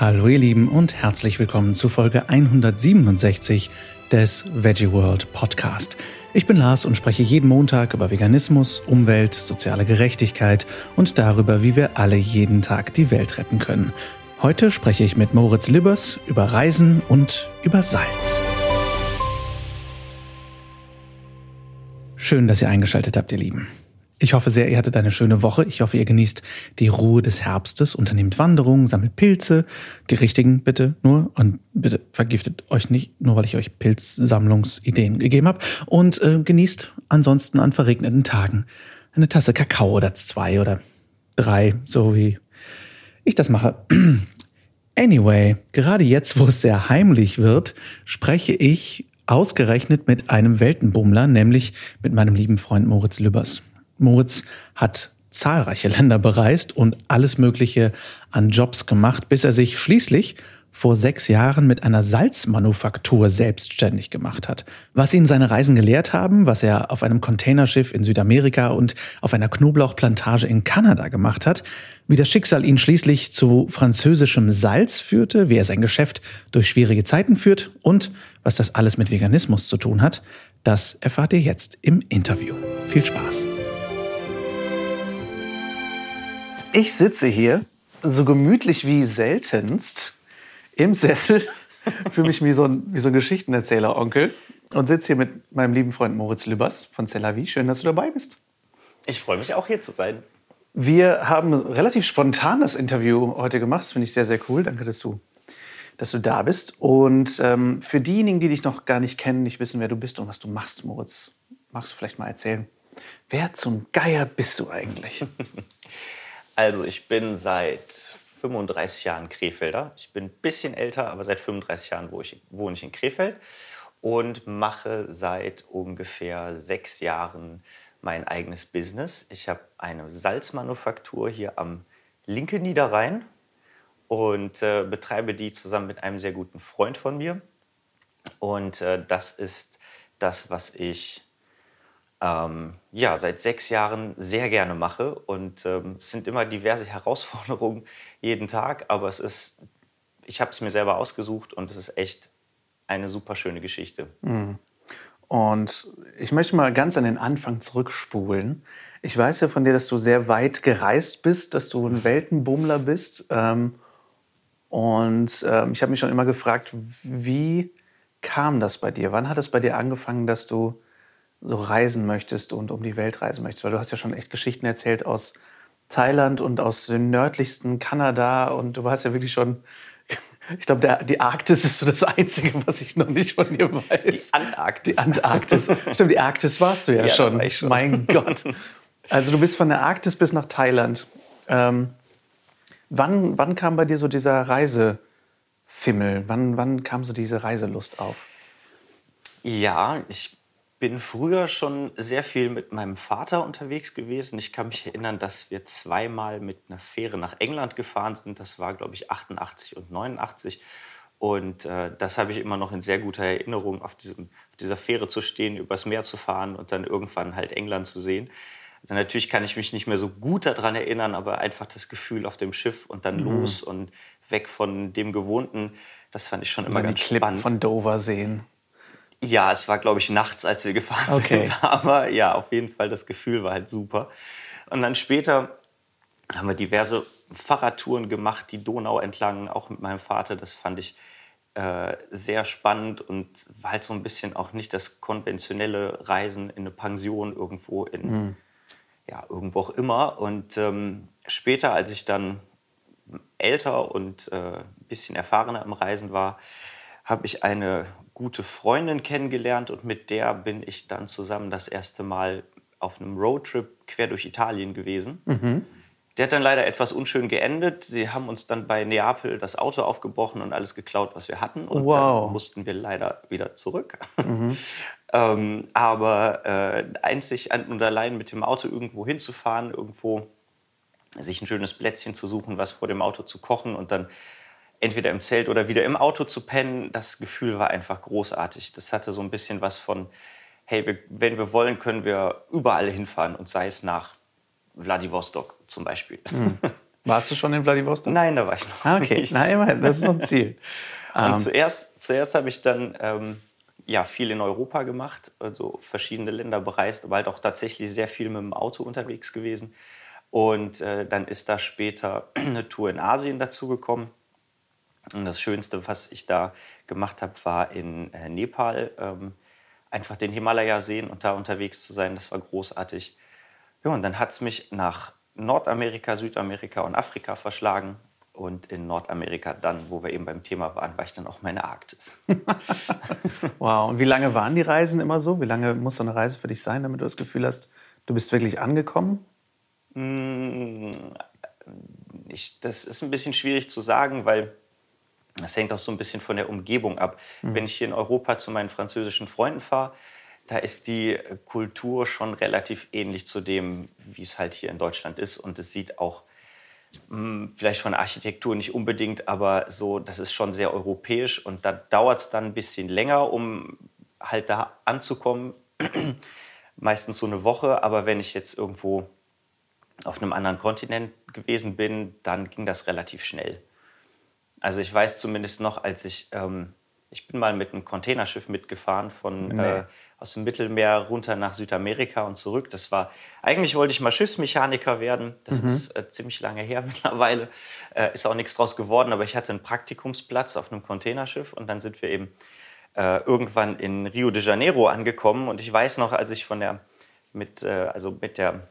Hallo ihr Lieben und herzlich willkommen zu Folge 167 des Veggie World Podcast. Ich bin Lars und spreche jeden Montag über Veganismus, Umwelt, soziale Gerechtigkeit und darüber, wie wir alle jeden Tag die Welt retten können. Heute spreche ich mit Moritz Libbers über Reisen und über Salz. Schön, dass ihr eingeschaltet habt, ihr Lieben. Ich hoffe sehr, ihr hattet eine schöne Woche. Ich hoffe, ihr genießt die Ruhe des Herbstes, unternehmt Wanderungen, sammelt Pilze. Die richtigen bitte nur. Und bitte vergiftet euch nicht, nur weil ich euch Pilzsammlungsideen gegeben habe. Und äh, genießt ansonsten an verregneten Tagen eine Tasse Kakao oder zwei oder drei, so wie ich das mache. Anyway, gerade jetzt, wo es sehr heimlich wird, spreche ich ausgerechnet mit einem Weltenbummler, nämlich mit meinem lieben Freund Moritz Lübbers. Moritz hat zahlreiche Länder bereist und alles Mögliche an Jobs gemacht, bis er sich schließlich vor sechs Jahren mit einer Salzmanufaktur selbstständig gemacht hat. Was ihn seine Reisen gelehrt haben, was er auf einem Containerschiff in Südamerika und auf einer Knoblauchplantage in Kanada gemacht hat, wie das Schicksal ihn schließlich zu französischem Salz führte, wie er sein Geschäft durch schwierige Zeiten führt und was das alles mit Veganismus zu tun hat, das erfahrt ihr jetzt im Interview. Viel Spaß! Ich sitze hier so gemütlich wie seltenst im Sessel, fühle mich wie so ein, wie so ein Geschichtenerzähler-Onkel und sitze hier mit meinem lieben Freund Moritz Lübbers von Cellavi. Schön, dass du dabei bist. Ich freue mich auch hier zu sein. Wir haben relativ spontan das Interview heute gemacht. Das finde ich sehr, sehr cool. Danke, dass du, dass du da bist. Und ähm, für diejenigen, die dich noch gar nicht kennen, nicht wissen, wer du bist und was du machst, Moritz, magst du vielleicht mal erzählen? Wer zum Geier bist du eigentlich? Also ich bin seit 35 Jahren Krefelder. Ich bin ein bisschen älter, aber seit 35 Jahren wohne ich, in Krefeld und mache seit ungefähr sechs Jahren mein eigenes Business. Ich habe eine Salzmanufaktur hier am linken Niederrhein und äh, betreibe die zusammen mit einem sehr guten Freund von mir. Und äh, das ist das, was ich ähm, ja, seit sechs Jahren sehr gerne mache. Und ähm, es sind immer diverse Herausforderungen jeden Tag, aber es ist, ich habe es mir selber ausgesucht und es ist echt eine super schöne Geschichte. Mhm. Und ich möchte mal ganz an den Anfang zurückspulen. Ich weiß ja von dir, dass du sehr weit gereist bist, dass du ein Weltenbummler bist. Ähm, und ähm, ich habe mich schon immer gefragt, wie kam das bei dir? Wann hat es bei dir angefangen, dass du so reisen möchtest und um die Welt reisen möchtest? Weil du hast ja schon echt Geschichten erzählt aus Thailand und aus dem nördlichsten Kanada und du warst ja wirklich schon, ich glaube, die Arktis ist so das Einzige, was ich noch nicht von dir weiß. Die Antarktis. Die Antarktis. Stimmt, die Arktis warst du ja, ja schon. Schon. Mein Gott. Also du bist von der Arktis bis nach Thailand. Ähm, wann, wann kam bei dir so dieser Reisefimmel? Wann, wann kam so diese Reiselust auf? Ja, ich bin früher schon sehr viel mit meinem Vater unterwegs gewesen. Ich kann mich erinnern, dass wir zweimal mit einer Fähre nach England gefahren sind. Das war, glaube ich, 88 und 89. Und äh, das habe ich immer noch in sehr guter Erinnerung, auf, diesem, auf dieser Fähre zu stehen, übers Meer zu fahren und dann irgendwann halt England zu sehen. Also natürlich kann ich mich nicht mehr so gut daran erinnern, aber einfach das Gefühl auf dem Schiff und dann mhm. los und weg von dem Gewohnten, das fand ich schon immer ganz die Clip spannend. von Dover sehen. Ja, es war, glaube ich, nachts, als wir gefahren okay. sind. Aber ja, auf jeden Fall, das Gefühl war halt super. Und dann später haben wir diverse Fahrradtouren gemacht, die Donau entlang, auch mit meinem Vater. Das fand ich äh, sehr spannend und war halt so ein bisschen auch nicht das konventionelle Reisen in eine Pension irgendwo in, mhm. ja, irgendwo auch immer. Und ähm, später, als ich dann älter und äh, ein bisschen erfahrener im Reisen war, habe ich eine gute Freundin kennengelernt und mit der bin ich dann zusammen das erste Mal auf einem Roadtrip quer durch Italien gewesen. Mhm. Der hat dann leider etwas unschön geendet. Sie haben uns dann bei Neapel das Auto aufgebrochen und alles geklaut, was wir hatten. Und wow. dann mussten wir leider wieder zurück. Mhm. ähm, aber äh, einzig und allein mit dem Auto irgendwo hinzufahren, irgendwo sich ein schönes Plätzchen zu suchen, was vor dem Auto zu kochen und dann entweder im Zelt oder wieder im Auto zu pennen, das Gefühl war einfach großartig. Das hatte so ein bisschen was von, hey, wir, wenn wir wollen, können wir überall hinfahren und sei es nach Vladivostok zum Beispiel. Hm. Warst du schon in Vladivostok? Nein, da war ich noch ah, okay. nicht. Na, immerhin, das ist noch ein Ziel. Und um. Ähm. zuerst, zuerst habe ich dann ähm, ja, viel in Europa gemacht, also verschiedene Länder bereist, aber halt auch tatsächlich sehr viel mit dem Auto unterwegs gewesen. Und äh, dann ist da später eine Tour in Asien dazu gekommen. Und das Schönste, was ich da gemacht habe, war in äh, Nepal. Ähm, einfach den Himalaya sehen und da unterwegs zu sein, das war großartig. Ja, und dann hat es mich nach Nordamerika, Südamerika und Afrika verschlagen. Und in Nordamerika dann, wo wir eben beim Thema waren, war ich dann auch meine Arktis. wow, und wie lange waren die Reisen immer so? Wie lange muss so eine Reise für dich sein, damit du das Gefühl hast, du bist wirklich angekommen? Mm, ich, das ist ein bisschen schwierig zu sagen, weil das hängt auch so ein bisschen von der Umgebung ab. Mhm. Wenn ich hier in Europa zu meinen französischen Freunden fahre, da ist die Kultur schon relativ ähnlich zu dem, wie es halt hier in Deutschland ist. Und es sieht auch hm, vielleicht von Architektur nicht unbedingt, aber so, das ist schon sehr europäisch und da dauert es dann ein bisschen länger, um halt da anzukommen. Meistens so eine Woche, aber wenn ich jetzt irgendwo auf einem anderen Kontinent gewesen bin, dann ging das relativ schnell. Also ich weiß zumindest noch, als ich, ähm, ich bin mal mit einem Containerschiff mitgefahren von nee. äh, aus dem Mittelmeer runter nach Südamerika und zurück. Das war, eigentlich wollte ich mal Schiffsmechaniker werden. Das mhm. ist äh, ziemlich lange her mittlerweile. Äh, ist auch nichts draus geworden, aber ich hatte einen Praktikumsplatz auf einem Containerschiff und dann sind wir eben äh, irgendwann in Rio de Janeiro angekommen. Und ich weiß noch, als ich von der, mit, äh, also mit der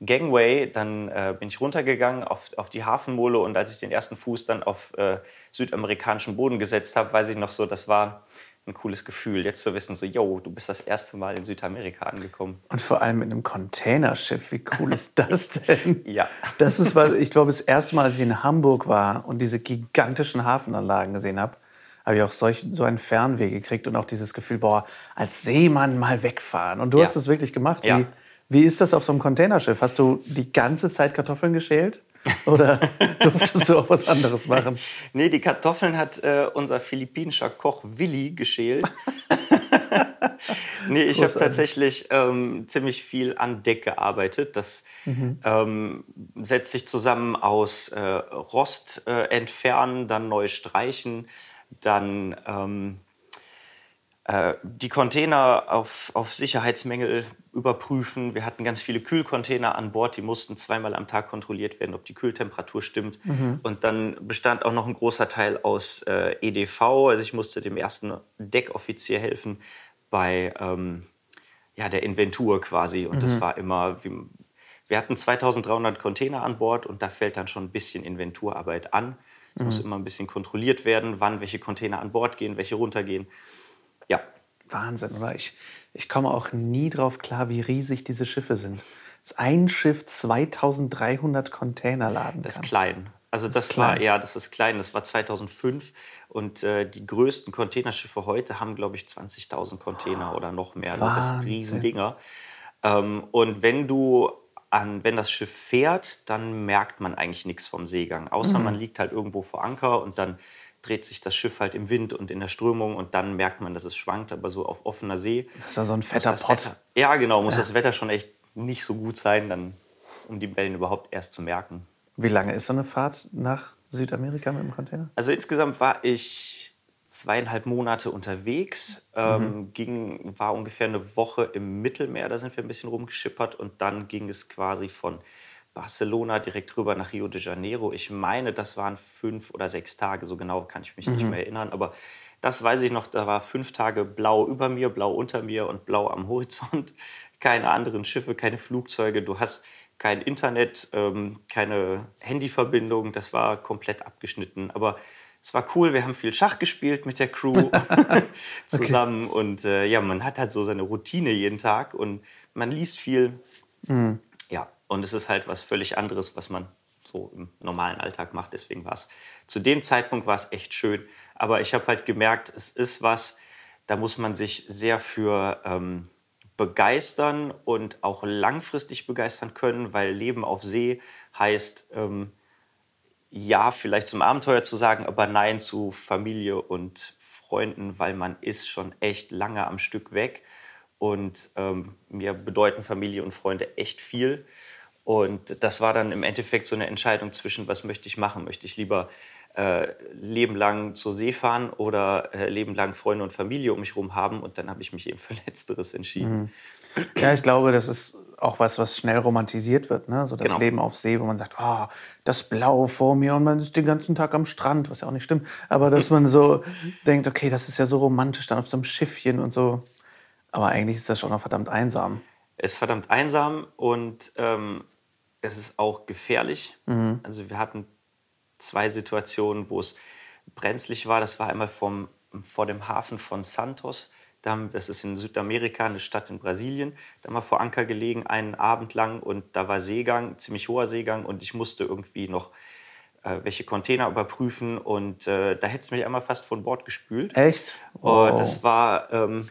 Gangway, dann äh, bin ich runtergegangen auf, auf die Hafenmole und als ich den ersten Fuß dann auf äh, südamerikanischen Boden gesetzt habe, weiß ich noch so, das war ein cooles Gefühl, jetzt zu wissen, so, yo, du bist das erste Mal in Südamerika angekommen. Und vor allem mit einem Containerschiff, wie cool ist das denn? ja. Das ist, was ich glaube, das erste Mal, als ich in Hamburg war und diese gigantischen Hafenanlagen gesehen habe, habe ich auch solch, so einen Fernweh gekriegt und auch dieses Gefühl, boah, als Seemann mal wegfahren. Und du ja. hast es wirklich gemacht. Ja. Wie, wie ist das auf so einem Containerschiff? Hast du die ganze Zeit Kartoffeln geschält? Oder durftest du auch was anderes machen? Nee, die Kartoffeln hat äh, unser philippinischer Koch Willi geschält. nee, ich habe tatsächlich ähm, ziemlich viel an Deck gearbeitet. Das mhm. ähm, setzt sich zusammen aus äh, Rost äh, entfernen, dann neu streichen, dann ähm, äh, die Container auf, auf Sicherheitsmängel überprüfen. Wir hatten ganz viele Kühlcontainer an Bord, die mussten zweimal am Tag kontrolliert werden, ob die Kühltemperatur stimmt. Mhm. Und dann bestand auch noch ein großer Teil aus äh, EDV. Also ich musste dem ersten Deckoffizier helfen bei ähm, ja, der Inventur quasi. Und mhm. das war immer, wie, wir hatten 2300 Container an Bord und da fällt dann schon ein bisschen Inventurarbeit an. Es mhm. muss immer ein bisschen kontrolliert werden, wann welche Container an Bord gehen, welche runtergehen. Ja. Wahnsinn, oder? Ich, ich komme auch nie drauf klar, wie riesig diese Schiffe sind. Dass ein Schiff 2300 Container laden kann. Das ist klein. Also das, das war ja, das ist klein. Das war 2005 und äh, die größten Containerschiffe heute haben, glaube ich, 20.000 Container oh, oder noch mehr. Wahnsinn. Das sind Riesendinger. Ähm, und wenn du an, wenn das Schiff fährt, dann merkt man eigentlich nichts vom Seegang, außer mhm. man liegt halt irgendwo vor Anker und dann dreht sich das Schiff halt im Wind und in der Strömung und dann merkt man, dass es schwankt, aber so auf offener See. Das ist ja so ein fetter Pott. Wetter, ja, genau, muss ja. das Wetter schon echt nicht so gut sein, dann, um die Wellen überhaupt erst zu merken. Wie lange ist so eine Fahrt nach Südamerika mit dem Container? Also insgesamt war ich zweieinhalb Monate unterwegs, ähm, mhm. ging, war ungefähr eine Woche im Mittelmeer, da sind wir ein bisschen rumgeschippert und dann ging es quasi von Barcelona direkt rüber nach Rio de Janeiro. Ich meine, das waren fünf oder sechs Tage, so genau kann ich mich mhm. nicht mehr erinnern, aber das weiß ich noch, da war fünf Tage blau über mir, blau unter mir und blau am Horizont. Keine anderen Schiffe, keine Flugzeuge, du hast kein Internet, ähm, keine Handyverbindung, das war komplett abgeschnitten. Aber es war cool, wir haben viel Schach gespielt mit der Crew zusammen okay. und äh, ja, man hat halt so seine Routine jeden Tag und man liest viel. Mhm. Und es ist halt was völlig anderes, was man so im normalen Alltag macht. Deswegen war es zu dem Zeitpunkt war es echt schön. Aber ich habe halt gemerkt, es ist was, da muss man sich sehr für ähm, begeistern und auch langfristig begeistern können, weil Leben auf See heißt, ähm, ja, vielleicht zum Abenteuer zu sagen, aber nein zu Familie und Freunden, weil man ist schon echt lange am Stück weg. Und ähm, mir bedeuten Familie und Freunde echt viel. Und das war dann im Endeffekt so eine Entscheidung zwischen, was möchte ich machen? Möchte ich lieber äh, Leben lang zur See fahren oder äh, Leben lang Freunde und Familie um mich herum haben? Und dann habe ich mich eben für Letzteres entschieden. Mhm. Ja, ich glaube, das ist auch was, was schnell romantisiert wird. Ne? So das genau. Leben auf See, wo man sagt, oh, das Blau vor mir und man ist den ganzen Tag am Strand, was ja auch nicht stimmt. Aber dass man so denkt, okay, das ist ja so romantisch dann auf so einem Schiffchen und so. Aber eigentlich ist das schon noch verdammt einsam. Es ist verdammt einsam und ähm, es ist auch gefährlich. Mhm. Also wir hatten zwei Situationen, wo es brenzlig war. Das war einmal vom, vor dem Hafen von Santos das ist in Südamerika, eine Stadt in Brasilien. Da haben wir vor Anker gelegen, einen Abend lang und da war Seegang, ziemlich hoher Seegang und ich musste irgendwie noch äh, welche Container überprüfen und äh, da hätte es mich einmal fast von Bord gespült. Echt? Wow. Und das war ähm,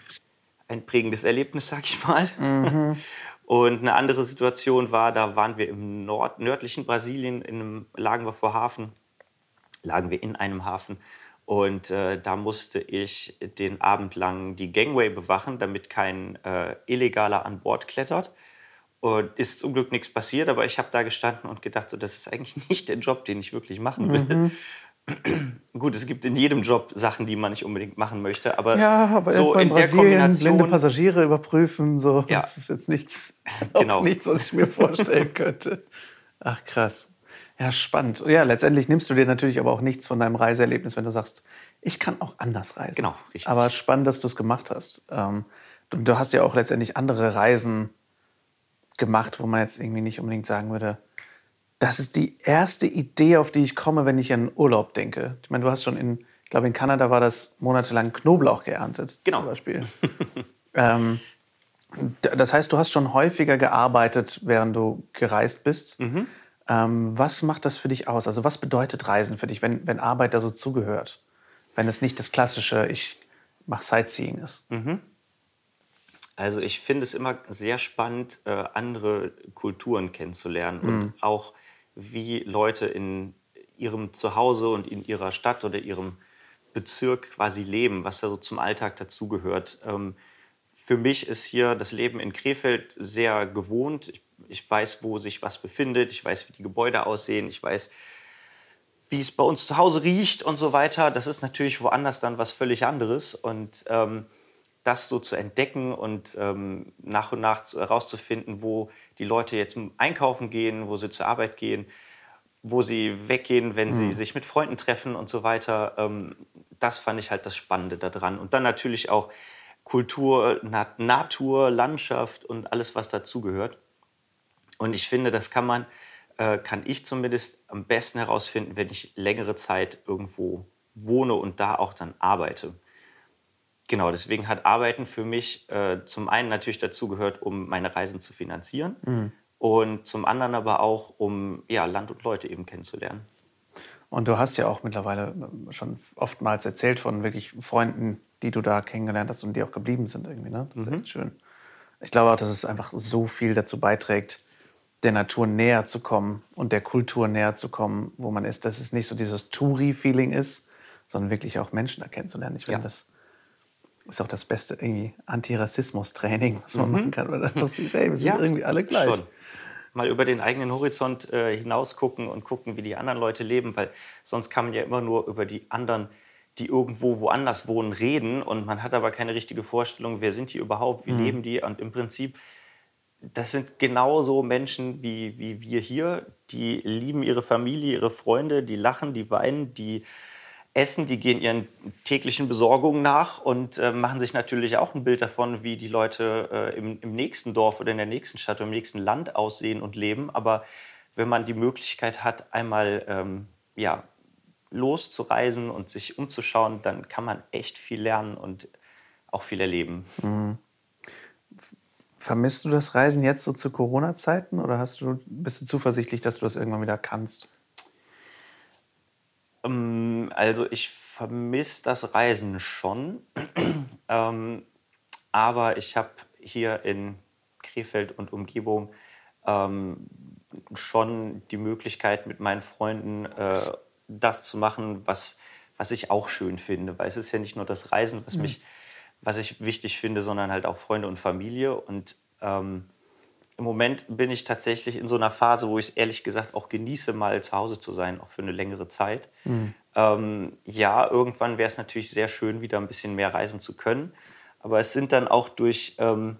ein prägendes Erlebnis, sag ich mal. Mhm. Und eine andere Situation war, da waren wir im Nord nördlichen Brasilien, in einem, lagen wir vor Hafen, lagen wir in einem Hafen und äh, da musste ich den Abend lang die Gangway bewachen, damit kein äh, Illegaler an Bord klettert. Und ist zum Glück nichts passiert, aber ich habe da gestanden und gedacht, so, das ist eigentlich nicht der Job, den ich wirklich machen will. Mhm. Gut, es gibt in jedem Job Sachen, die man nicht unbedingt machen möchte, aber, ja, aber so in, in der Kombination blinde Passagiere überprüfen, so ja. das ist jetzt nichts, genau. nichts, was ich mir vorstellen könnte. Ach krass. Ja, spannend. Ja, letztendlich nimmst du dir natürlich aber auch nichts von deinem Reiseerlebnis, wenn du sagst, ich kann auch anders reisen. Genau, richtig. Aber spannend, dass du es gemacht hast. Ähm, du, du, hast ja auch letztendlich andere Reisen gemacht, wo man jetzt irgendwie nicht unbedingt sagen würde, das ist die erste Idee, auf die ich komme, wenn ich an Urlaub denke. Ich meine, du hast schon in, ich glaube, in Kanada war das monatelang Knoblauch geerntet, genau. zum Beispiel. ähm, das heißt, du hast schon häufiger gearbeitet, während du gereist bist. Mhm. Ähm, was macht das für dich aus? Also was bedeutet Reisen für dich, wenn, wenn Arbeit da so zugehört? Wenn es nicht das klassische, ich mache Sightseeing ist. Mhm. Also ich finde es immer sehr spannend, äh, andere Kulturen kennenzulernen mhm. und auch wie Leute in ihrem Zuhause und in ihrer Stadt oder ihrem Bezirk quasi leben, was da so zum Alltag dazugehört. Ähm, für mich ist hier das Leben in Krefeld sehr gewohnt. Ich weiß, wo sich was befindet, ich weiß, wie die Gebäude aussehen, ich weiß, wie es bei uns zu Hause riecht und so weiter. Das ist natürlich woanders dann was völlig anderes. Und ähm, das so zu entdecken und ähm, nach und nach herauszufinden, wo die Leute jetzt einkaufen gehen, wo sie zur Arbeit gehen, wo sie weggehen, wenn mhm. sie sich mit Freunden treffen und so weiter. Ähm, das fand ich halt das Spannende daran. Und dann natürlich auch Kultur, Nat Natur, Landschaft und alles, was dazugehört. Und ich finde, das kann man, äh, kann ich zumindest am besten herausfinden, wenn ich längere Zeit irgendwo wohne und da auch dann arbeite. Genau, deswegen hat Arbeiten für mich äh, zum einen natürlich dazu gehört, um meine Reisen zu finanzieren mhm. und zum anderen aber auch, um ja, Land und Leute eben kennenzulernen. Und du hast ja auch mittlerweile äh, schon oftmals erzählt von wirklich Freunden, die du da kennengelernt hast und die auch geblieben sind irgendwie. Ne? Das ist mhm. echt schön. Ich glaube auch, dass es einfach so viel dazu beiträgt, der Natur näher zu kommen und der Kultur näher zu kommen, wo man ist, dass es nicht so dieses Touri-Feeling ist, sondern wirklich auch Menschen da kennenzulernen. Ich finde, ja. das ist auch das beste irgendwie Antirassismus-Training, was man mhm. machen kann, weil dann du siehst, ey, wir sind ja, irgendwie alle gleich. Schon. Mal über den eigenen Horizont äh, hinaus gucken und gucken, wie die anderen Leute leben, weil sonst kann man ja immer nur über die anderen, die irgendwo woanders wohnen, reden und man hat aber keine richtige Vorstellung, wer sind die überhaupt, wie mhm. leben die und im Prinzip das sind genauso Menschen wie, wie wir hier. Die lieben ihre Familie, ihre Freunde, die lachen, die weinen, die essen, die gehen ihren täglichen Besorgungen nach und äh, machen sich natürlich auch ein Bild davon, wie die Leute äh, im, im, nächsten Dorf oder in der nächsten Stadt oder im nächsten Land aussehen und leben. Aber wenn man die Möglichkeit hat, einmal ähm, ja, loszureisen und sich umzuschauen, dann kann man echt viel lernen und auch viel erleben. Mhm. Vermisst du das Reisen jetzt so zu Corona-Zeiten oder hast du, bist du zuversichtlich, dass du das irgendwann wieder kannst? Ähm, also ich vermisse das Reisen schon, ähm, aber ich habe hier in Krefeld und Umgebung ähm, schon die Möglichkeit mit meinen Freunden äh, das zu machen, was, was ich auch schön finde, weil es ist ja nicht nur das Reisen, was mhm. mich was ich wichtig finde, sondern halt auch Freunde und Familie. Und ähm, im Moment bin ich tatsächlich in so einer Phase, wo ich es ehrlich gesagt auch genieße, mal zu Hause zu sein, auch für eine längere Zeit. Mhm. Ähm, ja, irgendwann wäre es natürlich sehr schön, wieder ein bisschen mehr reisen zu können. Aber es sind dann auch durch, ähm,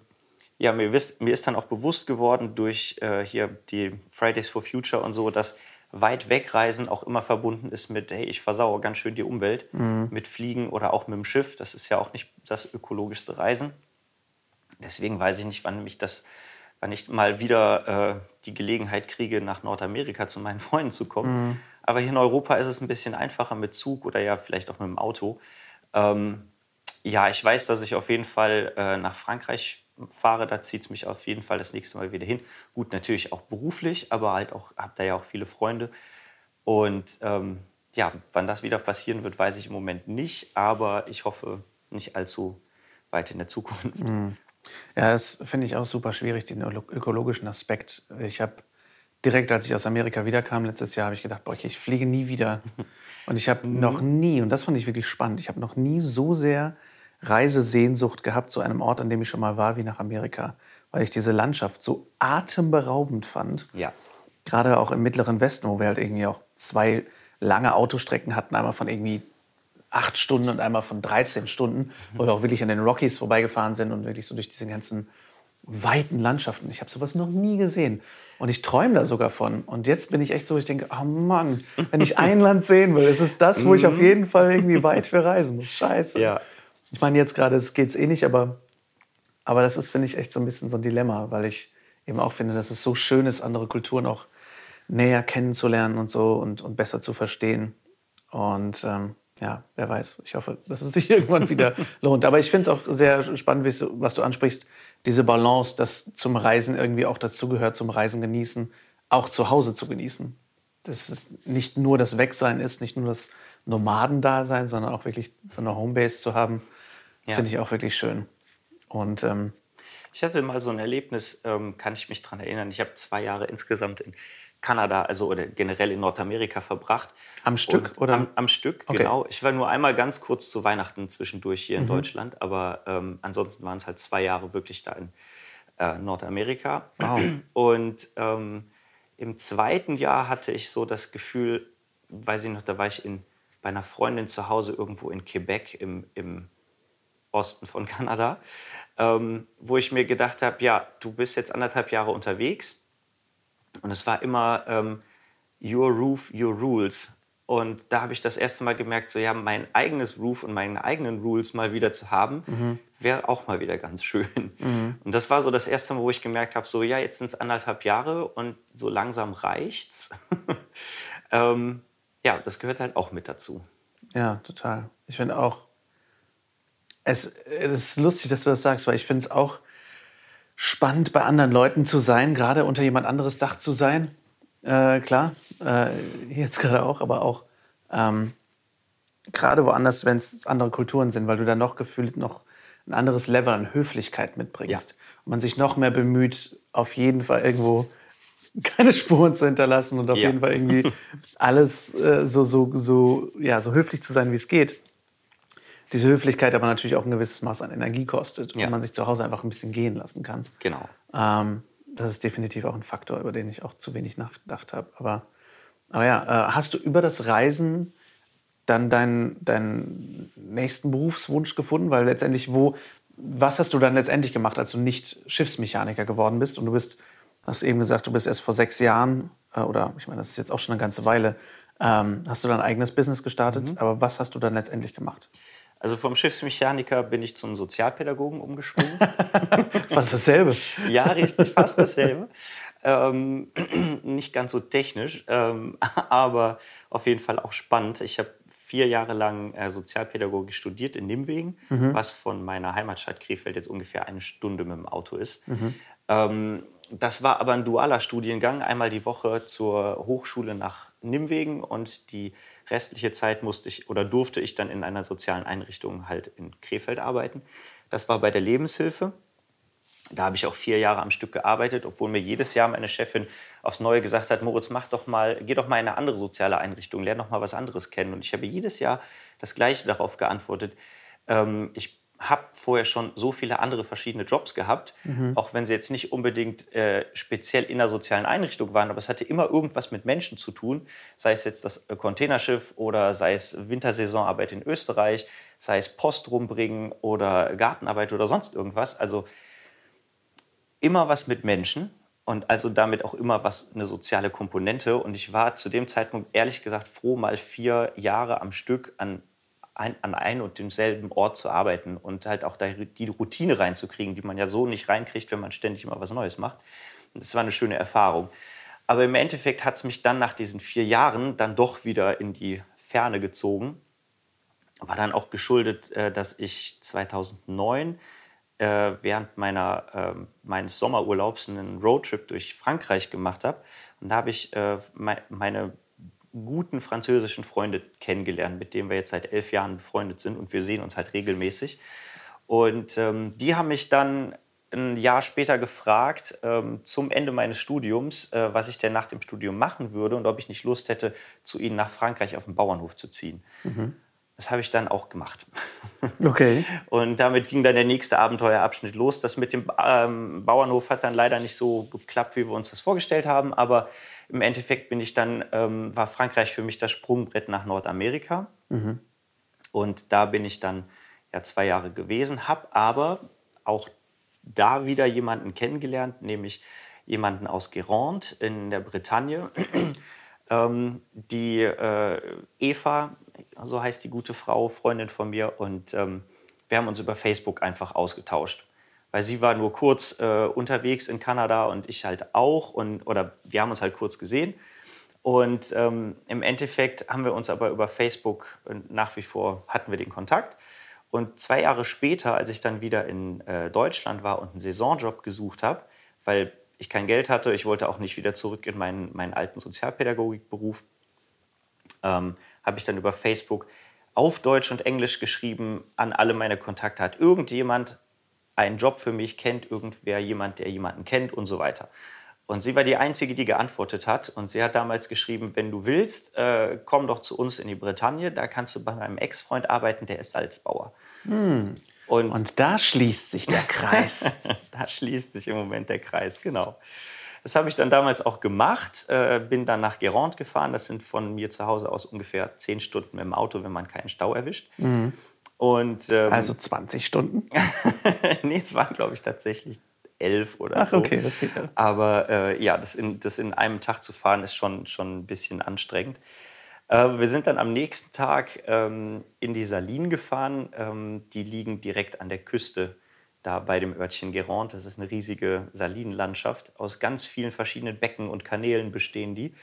ja, mir, wisst, mir, ist dann auch bewusst geworden durch äh, hier die Fridays for Future und so, dass weit wegreisen auch immer verbunden ist mit, hey, ich versauere ganz schön die Umwelt mhm. mit Fliegen oder auch mit dem Schiff. Das ist ja auch nicht das ökologischste Reisen. Deswegen weiß ich nicht, wann mich das wann ich mal wieder äh, die Gelegenheit kriege, nach Nordamerika zu meinen Freunden zu kommen. Mhm. Aber hier in Europa ist es ein bisschen einfacher mit Zug oder ja vielleicht auch mit dem Auto. Ähm, ja, ich weiß, dass ich auf jeden Fall äh, nach Frankreich fahre. Da zieht es mich auf jeden Fall das nächste Mal wieder hin. Gut, natürlich auch beruflich, aber halt auch, habe da ja auch viele Freunde. Und ähm, ja, wann das wieder passieren wird, weiß ich im Moment nicht. Aber ich hoffe nicht allzu weit in der Zukunft. Mhm. Ja, das finde ich auch super schwierig, den ökologischen Aspekt. Ich habe direkt, als ich aus Amerika wiederkam letztes Jahr, habe ich gedacht, boah, ich fliege nie wieder. Und ich habe mhm. noch nie, und das fand ich wirklich spannend, ich habe noch nie so sehr Reisesehnsucht gehabt zu einem Ort, an dem ich schon mal war, wie nach Amerika, weil ich diese Landschaft so atemberaubend fand. Ja. Gerade auch im Mittleren Westen, wo wir halt irgendwie auch zwei lange Autostrecken hatten, einmal von irgendwie acht Stunden und einmal von 13 Stunden, wo wir auch wirklich an den Rockies vorbeigefahren sind und wirklich so durch diese ganzen weiten Landschaften. Ich habe sowas noch nie gesehen. Und ich träume da sogar von. Und jetzt bin ich echt so, ich denke, oh Mann, wenn ich ein Land sehen will, ist es das, wo ich auf mhm. jeden Fall irgendwie weit für reisen muss. Scheiße. Ja. Ich meine, jetzt gerade geht es eh nicht, aber, aber das ist, finde ich, echt so ein bisschen so ein Dilemma, weil ich eben auch finde, dass es so schön ist, andere Kulturen auch näher kennenzulernen und so und, und besser zu verstehen. Und ähm, ja, wer weiß. Ich hoffe, dass es sich irgendwann wieder lohnt. Aber ich finde es auch sehr spannend, was du ansprichst, diese Balance, dass zum Reisen irgendwie auch dazugehört, zum Reisen genießen, auch zu Hause zu genießen. Dass es nicht nur das Wegsein ist, nicht nur das Nomadendasein, sondern auch wirklich so eine Homebase zu haben, ja. finde ich auch wirklich schön. Und ähm, ich hatte mal so ein Erlebnis, ähm, kann ich mich daran erinnern. Ich habe zwei Jahre insgesamt in Kanada, also oder generell in Nordamerika verbracht. Am Stück und oder? Am, am Stück, okay. genau. Ich war nur einmal ganz kurz zu Weihnachten zwischendurch hier in mhm. Deutschland, aber ähm, ansonsten waren es halt zwei Jahre wirklich da in äh, Nordamerika. Wow. Und ähm, im zweiten Jahr hatte ich so das Gefühl, weiß ich noch, da war ich in, bei einer Freundin zu Hause irgendwo in Quebec im, im Osten von Kanada, ähm, wo ich mir gedacht habe, ja, du bist jetzt anderthalb Jahre unterwegs und es war immer ähm, Your Roof, Your Rules. Und da habe ich das erste Mal gemerkt, so ja, mein eigenes Roof und meine eigenen Rules mal wieder zu haben, mhm. wäre auch mal wieder ganz schön. Mhm. Und das war so das erste Mal, wo ich gemerkt habe, so ja, jetzt sind es anderthalb Jahre und so langsam reicht's. ähm, ja, das gehört halt auch mit dazu. Ja, total. Ich finde auch, es, es ist lustig, dass du das sagst, weil ich finde es auch spannend, bei anderen Leuten zu sein, gerade unter jemand anderes Dach zu sein. Äh, klar, äh, jetzt gerade auch, aber auch ähm, gerade woanders, wenn es andere Kulturen sind, weil du dann noch gefühlt noch ein anderes Level an Höflichkeit mitbringst. Ja. Und man sich noch mehr bemüht, auf jeden Fall irgendwo keine Spuren zu hinterlassen und auf ja. jeden Fall irgendwie alles äh, so, so, so, ja, so höflich zu sein, wie es geht diese Höflichkeit aber natürlich auch ein gewisses Maß an Energie kostet ja. und man sich zu Hause einfach ein bisschen gehen lassen kann. Genau. Ähm, das ist definitiv auch ein Faktor, über den ich auch zu wenig nachgedacht habe. Aber, aber ja, äh, hast du über das Reisen dann deinen, deinen nächsten Berufswunsch gefunden? Weil letztendlich, wo, was hast du dann letztendlich gemacht, als du nicht Schiffsmechaniker geworden bist? Und du bist, hast eben gesagt, du bist erst vor sechs Jahren, äh, oder ich meine, das ist jetzt auch schon eine ganze Weile, ähm, hast du dein eigenes Business gestartet. Mhm. Aber was hast du dann letztendlich gemacht? Also vom Schiffsmechaniker bin ich zum Sozialpädagogen umgeschwungen. fast dasselbe. ja, richtig, fast dasselbe. Ähm, nicht ganz so technisch, ähm, aber auf jeden Fall auch spannend. Ich habe vier Jahre lang äh, Sozialpädagogik studiert in Nimwegen, mhm. was von meiner Heimatstadt Krefeld jetzt ungefähr eine Stunde mit dem Auto ist. Mhm. Ähm, das war aber ein dualer Studiengang, einmal die Woche zur Hochschule nach Nimwegen und die restliche Zeit musste ich oder durfte ich dann in einer sozialen Einrichtung halt in Krefeld arbeiten. Das war bei der Lebenshilfe. Da habe ich auch vier Jahre am Stück gearbeitet, obwohl mir jedes Jahr meine Chefin aufs Neue gesagt hat, Moritz, mach doch mal, geh doch mal in eine andere soziale Einrichtung, lerne doch mal was anderes kennen. Und ich habe jedes Jahr das Gleiche darauf geantwortet. Ähm, ich habe vorher schon so viele andere verschiedene Jobs gehabt, mhm. auch wenn sie jetzt nicht unbedingt äh, speziell in der sozialen Einrichtung waren, aber es hatte immer irgendwas mit Menschen zu tun, sei es jetzt das Containerschiff oder sei es Wintersaisonarbeit in Österreich, sei es Post rumbringen oder Gartenarbeit oder sonst irgendwas. Also immer was mit Menschen und also damit auch immer was eine soziale Komponente. Und ich war zu dem Zeitpunkt ehrlich gesagt froh, mal vier Jahre am Stück an ein, an einem und demselben Ort zu arbeiten und halt auch die Routine reinzukriegen, die man ja so nicht reinkriegt, wenn man ständig immer was Neues macht. Das war eine schöne Erfahrung. Aber im Endeffekt hat es mich dann nach diesen vier Jahren dann doch wieder in die Ferne gezogen. War dann auch geschuldet, äh, dass ich 2009 äh, während meiner, ähm, meines Sommerurlaubs einen Roadtrip durch Frankreich gemacht habe. Und da habe ich äh, meine guten französischen Freunde kennengelernt, mit denen wir jetzt seit elf Jahren befreundet sind und wir sehen uns halt regelmäßig. Und ähm, die haben mich dann ein Jahr später gefragt, ähm, zum Ende meines Studiums, äh, was ich denn nach dem Studium machen würde und ob ich nicht Lust hätte, zu ihnen nach Frankreich auf den Bauernhof zu ziehen. Mhm. Das habe ich dann auch gemacht. Okay. Und damit ging dann der nächste Abenteuerabschnitt los. Das mit dem ähm, Bauernhof hat dann leider nicht so geklappt, wie wir uns das vorgestellt haben. Aber im Endeffekt bin ich dann, ähm, war Frankreich für mich das Sprungbrett nach Nordamerika. Mhm. Und da bin ich dann ja zwei Jahre gewesen, habe aber auch da wieder jemanden kennengelernt, nämlich jemanden aus Guérande in der Bretagne. ähm, die äh, Eva, so heißt die gute Frau, Freundin von mir, und ähm, wir haben uns über Facebook einfach ausgetauscht weil sie war nur kurz äh, unterwegs in Kanada und ich halt auch. Und, oder wir haben uns halt kurz gesehen. Und ähm, im Endeffekt haben wir uns aber über Facebook äh, nach wie vor hatten wir den Kontakt. Und zwei Jahre später, als ich dann wieder in äh, Deutschland war und einen Saisonjob gesucht habe, weil ich kein Geld hatte, ich wollte auch nicht wieder zurück in meinen, meinen alten Sozialpädagogikberuf, ähm, habe ich dann über Facebook auf Deutsch und Englisch geschrieben an alle meine Kontakte. Hat irgendjemand einen Job für mich, kennt irgendwer jemand, der jemanden kennt und so weiter. Und sie war die Einzige, die geantwortet hat. Und sie hat damals geschrieben, wenn du willst, äh, komm doch zu uns in die Bretagne. Da kannst du bei meinem Ex-Freund arbeiten, der ist Salzbauer. Hm. Und, und, da schließt sich der Kreis. da schließt sich im Moment der Kreis, genau. Das habe ich dann damals auch gemacht. Äh, bin dann nach Guérande gefahren. Das sind von mir zu Hause aus ungefähr zehn Stunden mit dem Auto, wenn man keinen Stau erwischt. Mhm. Und, ähm, also 20 Stunden? nee, es waren, glaube ich, tatsächlich elf oder Ach, so. Ach, okay, das geht ja. Aber äh, ja, das in, das in einem Tag zu fahren, ist schon, schon ein bisschen anstrengend. Äh, wir sind dann am nächsten Tag ähm, in die Salinen gefahren. Ähm, die liegen direkt an der Küste, da bei dem Örtchen Guérande. Das ist eine riesige Salinenlandschaft. Aus ganz vielen verschiedenen Becken und Kanälen bestehen die.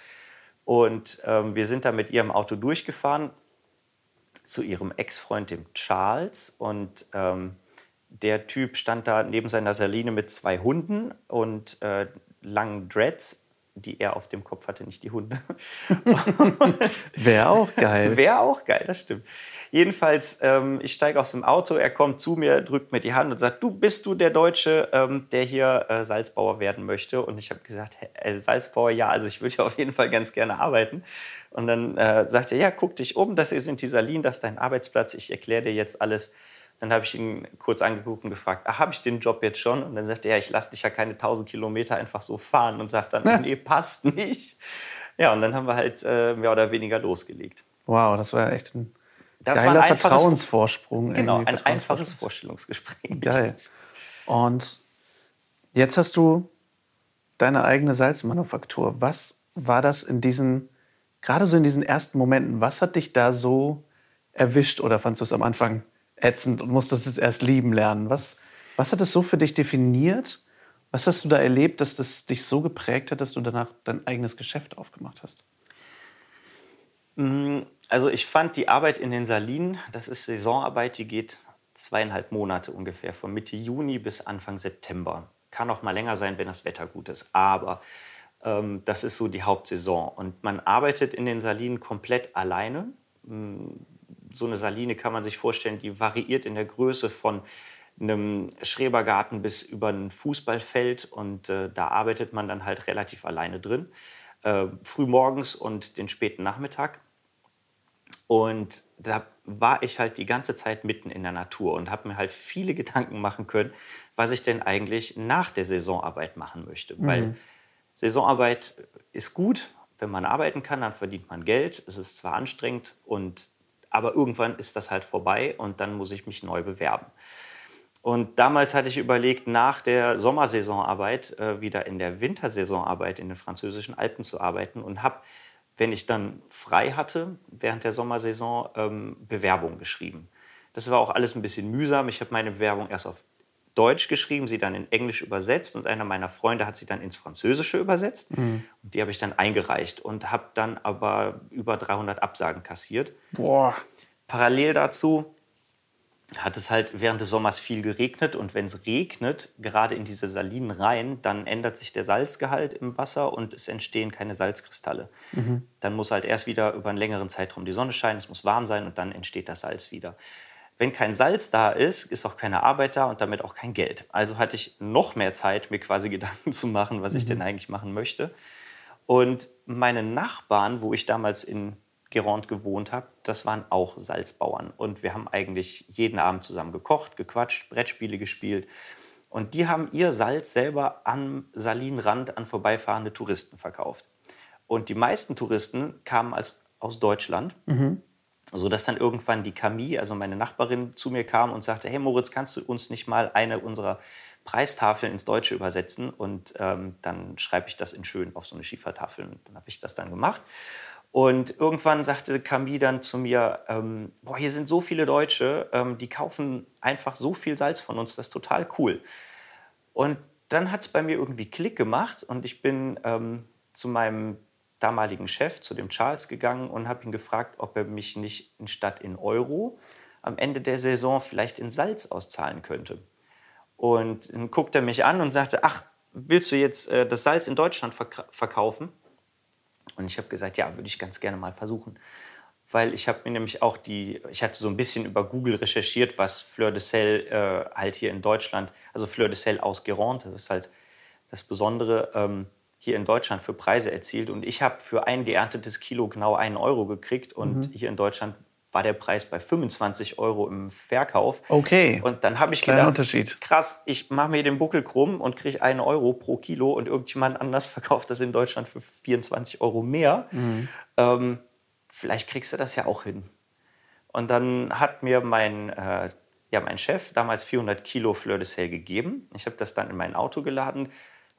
Und ähm, wir sind da mit ihrem Auto durchgefahren zu ihrem Ex-Freund, dem Charles. Und ähm, der Typ stand da neben seiner Saline mit zwei Hunden und äh, langen Dreads, die er auf dem Kopf hatte, nicht die Hunde. Wäre auch geil. Wäre auch geil, das stimmt. Jedenfalls, ähm, ich steige aus dem Auto, er kommt zu mir, drückt mir die Hand und sagt, du bist du der Deutsche, ähm, der hier äh, Salzbauer werden möchte? Und ich habe gesagt, äh, Salzbauer, ja, also ich würde ja auf jeden Fall ganz gerne arbeiten. Und dann äh, sagt er, ja, guck dich um, das ist in Tisalin, das ist dein Arbeitsplatz, ich erkläre dir jetzt alles. Dann habe ich ihn kurz angeguckt und gefragt, ah, habe ich den Job jetzt schon? Und dann sagt er, ja, ich lasse dich ja keine 1000 Kilometer einfach so fahren und sagt dann, nee, passt nicht. Ja, und dann haben wir halt äh, mehr oder weniger losgelegt. Wow, das war echt ein das Geiler war ein Vertrauensvorsprung. Genau, ein einfaches Vorstellungsgespräch. Geil. Und jetzt hast du deine eigene Salzmanufaktur. Was war das in diesen, gerade so in diesen ersten Momenten, was hat dich da so erwischt oder fandest du es am Anfang ätzend und musstest es erst lieben lernen? Was, was hat es so für dich definiert? Was hast du da erlebt, dass das dich so geprägt hat, dass du danach dein eigenes Geschäft aufgemacht hast? Mm, also ich fand die Arbeit in den Salinen, das ist Saisonarbeit, die geht zweieinhalb Monate ungefähr, von Mitte Juni bis Anfang September. Kann auch mal länger sein, wenn das Wetter gut ist. Aber ähm, das ist so die Hauptsaison. Und man arbeitet in den Salinen komplett alleine. So eine Saline kann man sich vorstellen, die variiert in der Größe von einem Schrebergarten bis über ein Fußballfeld. Und äh, da arbeitet man dann halt relativ alleine drin. Äh, früh morgens und den späten Nachmittag. Und da war ich halt die ganze Zeit mitten in der Natur und habe mir halt viele Gedanken machen können, was ich denn eigentlich nach der Saisonarbeit machen möchte. Mhm. Weil Saisonarbeit ist gut, wenn man arbeiten kann, dann verdient man Geld. Es ist zwar anstrengend, und, aber irgendwann ist das halt vorbei und dann muss ich mich neu bewerben. Und damals hatte ich überlegt, nach der Sommersaisonarbeit äh, wieder in der Wintersaisonarbeit in den französischen Alpen zu arbeiten und habe, wenn ich dann frei hatte, während der Sommersaison ähm, Bewerbungen geschrieben. Das war auch alles ein bisschen mühsam. Ich habe meine Bewerbung erst auf Deutsch geschrieben, sie dann in Englisch übersetzt und einer meiner Freunde hat sie dann ins Französische übersetzt. Mhm. Und die habe ich dann eingereicht und habe dann aber über 300 Absagen kassiert. Boah. Parallel dazu hat es halt während des Sommers viel geregnet und wenn es regnet, gerade in diese Salinen rein, dann ändert sich der Salzgehalt im Wasser und es entstehen keine Salzkristalle. Mhm. Dann muss halt erst wieder über einen längeren Zeitraum die Sonne scheinen, es muss warm sein und dann entsteht das Salz wieder. Wenn kein Salz da ist, ist auch keine Arbeit da und damit auch kein Geld. Also hatte ich noch mehr Zeit, mir quasi Gedanken zu machen, was ich denn mhm. eigentlich machen möchte. Und meine Nachbarn, wo ich damals in Gironde gewohnt habe, das waren auch Salzbauern. Und wir haben eigentlich jeden Abend zusammen gekocht, gequatscht, Brettspiele gespielt. Und die haben ihr Salz selber am Salinrand an vorbeifahrende Touristen verkauft. Und die meisten Touristen kamen als, aus Deutschland. Mhm. So dass dann irgendwann die Camille, also meine Nachbarin, zu mir kam und sagte: Hey Moritz, kannst du uns nicht mal eine unserer Preistafeln ins Deutsche übersetzen? Und ähm, dann schreibe ich das in schön auf so eine Schiefertafel. Und dann habe ich das dann gemacht. Und irgendwann sagte Camille dann zu mir, ähm, boah, hier sind so viele Deutsche, ähm, die kaufen einfach so viel Salz von uns, das ist total cool. Und dann hat es bei mir irgendwie Klick gemacht und ich bin ähm, zu meinem damaligen Chef, zu dem Charles, gegangen und habe ihn gefragt, ob er mich nicht statt in Euro am Ende der Saison vielleicht in Salz auszahlen könnte. Und dann guckte er mich an und sagte, ach, willst du jetzt äh, das Salz in Deutschland verk verkaufen? Und ich habe gesagt, ja, würde ich ganz gerne mal versuchen. Weil ich habe mir nämlich auch die, ich hatte so ein bisschen über Google recherchiert, was Fleur de Sel äh, halt hier in Deutschland, also Fleur de Sel aus Gironde, das ist halt das Besondere, ähm, hier in Deutschland für Preise erzielt. Und ich habe für ein geerntetes Kilo genau einen Euro gekriegt. Und mhm. hier in Deutschland war der Preis bei 25 Euro im Verkauf. Okay. Und dann habe ich Kleiner gedacht, Unterschied. krass, ich mache mir den Buckel krumm und kriege einen Euro pro Kilo und irgendjemand anders verkauft das in Deutschland für 24 Euro mehr. Mhm. Ähm, vielleicht kriegst du das ja auch hin. Und dann hat mir mein, äh, ja, mein Chef damals 400 Kilo Fleur de Sel gegeben. Ich habe das dann in mein Auto geladen,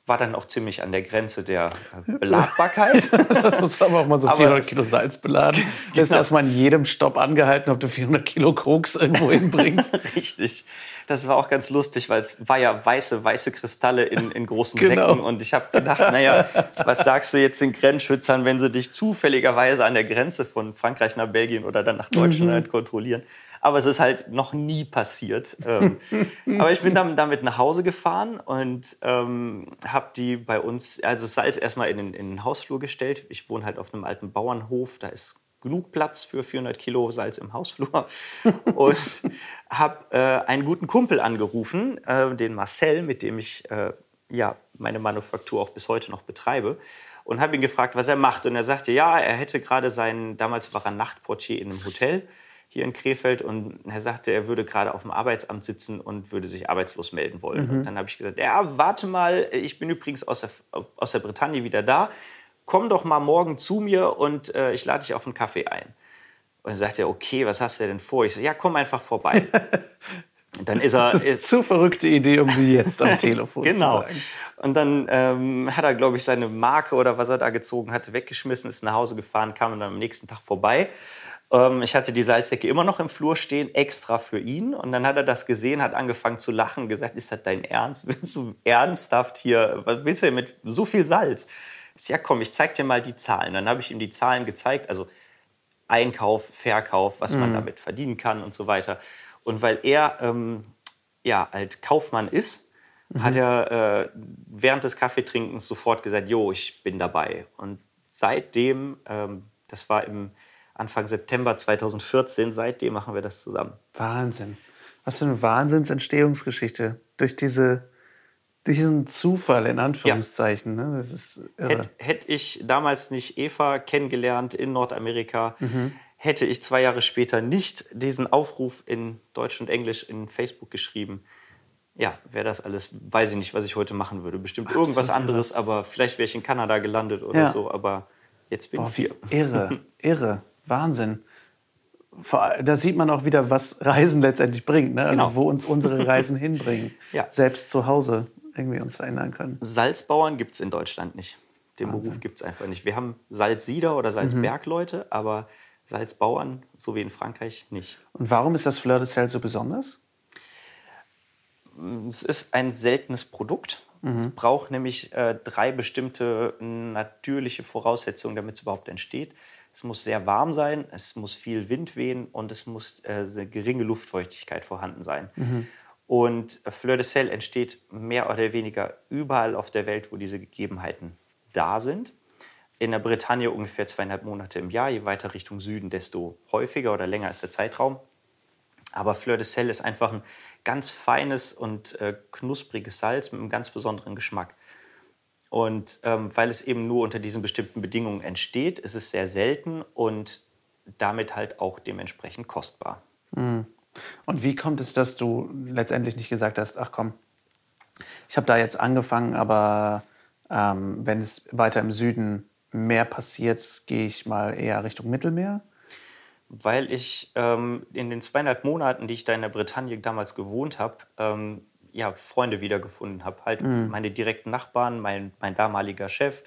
war dann auch ziemlich an der Grenze der äh, Belagbarkeit. das muss aber auch mal so 400 Kilo Salz beladen. Du bist genau. erstmal in jedem Stopp angehalten, ob du 400 Kilo Koks irgendwo hinbringst. Richtig. Das war auch ganz lustig, weil es war ja weiße, weiße Kristalle in, in großen genau. Säcken. Und ich habe gedacht, naja, was sagst du jetzt den Grenzschützern, wenn sie dich zufälligerweise an der Grenze von Frankreich nach Belgien oder dann nach Deutschland mhm. kontrollieren? Aber es ist halt noch nie passiert. ähm, aber ich bin dann damit nach Hause gefahren und ähm, habe die bei uns, also Salz erstmal in den, in den Hausflur gestellt. Ich wohne halt auf einem alten Bauernhof, da ist genug Platz für 400 Kilo Salz im Hausflur und habe äh, einen guten Kumpel angerufen, äh, den Marcel, mit dem ich äh, ja, meine Manufaktur auch bis heute noch betreibe und habe ihn gefragt, was er macht. Und er sagte, ja, er hätte gerade seinen, damals war er Nachtportier in einem Hotel hier in Krefeld und er sagte, er würde gerade auf dem Arbeitsamt sitzen und würde sich arbeitslos melden wollen. Mhm. Und dann habe ich gesagt, ja, warte mal, ich bin übrigens aus der, aus der Bretagne wieder da. Komm doch mal morgen zu mir und äh, ich lade dich auf einen Kaffee ein. Und dann sagt er, okay, was hast du denn vor? Ich sage, ja, komm einfach vorbei. Und dann ist er. Ist Zu verrückte Idee, um sie jetzt am Telefon genau. zu sagen. Und dann ähm, hat er, glaube ich, seine Marke oder was er da gezogen hatte, weggeschmissen, ist nach Hause gefahren, kam dann am nächsten Tag vorbei ähm, ich hatte die Salzdecke immer noch im Flur stehen, extra für ihn. Und dann hat er das gesehen, hat angefangen zu lachen, gesagt, ist das dein Ernst? Willst du ernsthaft hier, was willst du denn mit so viel Salz? Ich ja, komm, ich zeig dir mal die Zahlen. Dann habe ich ihm die Zahlen gezeigt, also Einkauf, Verkauf, was man mhm. damit verdienen kann und so weiter. Und weil er ähm, ja halt Kaufmann ist, mhm. hat er äh, während des Kaffeetrinkens sofort gesagt, jo, ich bin dabei. Und seitdem, ähm, das war im Anfang September 2014. Seitdem machen wir das zusammen. Wahnsinn. Was für eine Wahnsinnsentstehungsgeschichte. Durch diese durch diesen Zufall in Anführungszeichen. Ja. Ne? Das ist Hätte hätt ich damals nicht Eva kennengelernt in Nordamerika, mhm. hätte ich zwei Jahre später nicht diesen Aufruf in Deutsch und Englisch in Facebook geschrieben, ja, wäre das alles, weiß ich nicht, was ich heute machen würde. Bestimmt Absolut irgendwas anderes, irre. aber vielleicht wäre ich in Kanada gelandet oder ja. so. Aber jetzt bin Boah, ich. Wie irre, irre, Wahnsinn. Da sieht man auch wieder, was Reisen letztendlich bringt. Ne? Also genau. wo uns unsere Reisen hinbringen. ja. Selbst zu Hause irgendwie uns verändern können. Salzbauern gibt es in Deutschland nicht. Den Wahnsinn. Beruf gibt es einfach nicht. Wir haben Salzsieder oder Salzbergleute, mhm. aber Salzbauern, so wie in Frankreich, nicht. Und warum ist das Fleur de Sel so besonders? Es ist ein seltenes Produkt. Mhm. Es braucht nämlich äh, drei bestimmte natürliche Voraussetzungen, damit es überhaupt entsteht. Es muss sehr warm sein, es muss viel Wind wehen und es muss äh, eine geringe Luftfeuchtigkeit vorhanden sein. Mhm. Und Fleur de Sel entsteht mehr oder weniger überall auf der Welt, wo diese Gegebenheiten da sind. In der Bretagne ungefähr zweieinhalb Monate im Jahr. Je weiter Richtung Süden, desto häufiger oder länger ist der Zeitraum. Aber Fleur de Sel ist einfach ein ganz feines und äh, knuspriges Salz mit einem ganz besonderen Geschmack. Und ähm, weil es eben nur unter diesen bestimmten Bedingungen entsteht, ist es sehr selten und damit halt auch dementsprechend kostbar. Mhm. Und wie kommt es, dass du letztendlich nicht gesagt hast, ach komm, ich habe da jetzt angefangen, aber ähm, wenn es weiter im Süden mehr passiert, gehe ich mal eher Richtung Mittelmeer? Weil ich ähm, in den zweieinhalb Monaten, die ich da in der Bretagne damals gewohnt habe, ähm, ja, Freunde wiedergefunden habe. Halt mhm. meine direkten Nachbarn, mein, mein damaliger Chef,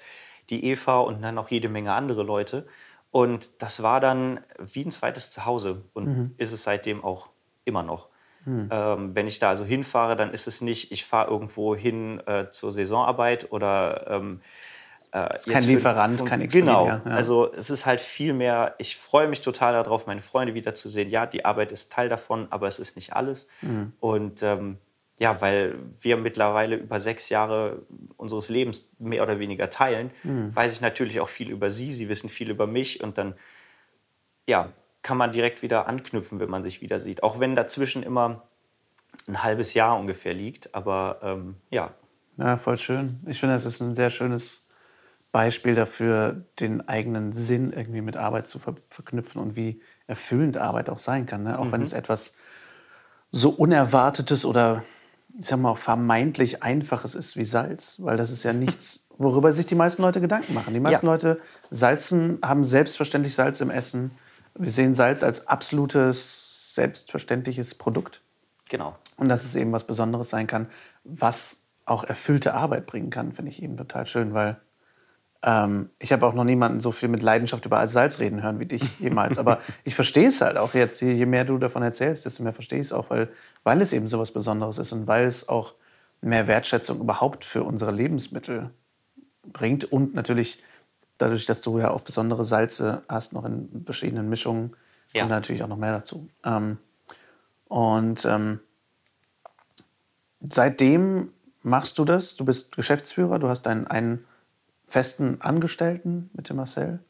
die Eva und dann noch jede Menge andere Leute. Und das war dann wie ein zweites Zuhause und mhm. ist es seitdem auch immer noch. Mhm. Ähm, wenn ich da also hinfahre, dann ist es nicht, ich fahre irgendwo hin äh, zur Saisonarbeit oder ähm, äh, kein Lieferant, von, kein Expedient. Genau, ja. also es ist halt viel mehr, ich freue mich total darauf, meine Freunde wiederzusehen. Ja, die Arbeit ist Teil davon, aber es ist nicht alles. Mhm. Und ähm, ja, weil wir mittlerweile über sechs Jahre unseres Lebens mehr oder weniger teilen, mhm. weiß ich natürlich auch viel über sie, sie wissen viel über mich und dann ja, kann man direkt wieder anknüpfen, wenn man sich wieder sieht. Auch wenn dazwischen immer ein halbes Jahr ungefähr liegt, aber ähm, ja. Ja, voll schön. Ich finde, es ist ein sehr schönes Beispiel dafür, den eigenen Sinn irgendwie mit Arbeit zu ver verknüpfen und wie erfüllend Arbeit auch sein kann. Ne? Auch mhm. wenn es etwas so Unerwartetes oder ich sag mal auch vermeintlich Einfaches ist wie Salz, weil das ist ja nichts, worüber sich die meisten Leute Gedanken machen. Die meisten ja. Leute salzen, haben selbstverständlich Salz im Essen. Wir sehen Salz als absolutes, selbstverständliches Produkt. Genau. Und dass es eben was Besonderes sein kann, was auch erfüllte Arbeit bringen kann, finde ich eben total schön, weil ähm, ich habe auch noch niemanden so viel mit Leidenschaft über Salz reden hören wie dich jemals. Aber ich verstehe es halt auch jetzt. Je mehr du davon erzählst, desto mehr verstehe ich es auch, weil, weil es eben so was Besonderes ist und weil es auch mehr Wertschätzung überhaupt für unsere Lebensmittel bringt. Und natürlich dadurch, dass du ja auch besondere Salze hast, noch in verschiedenen Mischungen, ja. kommt natürlich auch noch mehr dazu. Ähm, und ähm, seitdem machst du das. Du bist Geschäftsführer, du hast deinen einen festen Angestellten mit dem Marcel.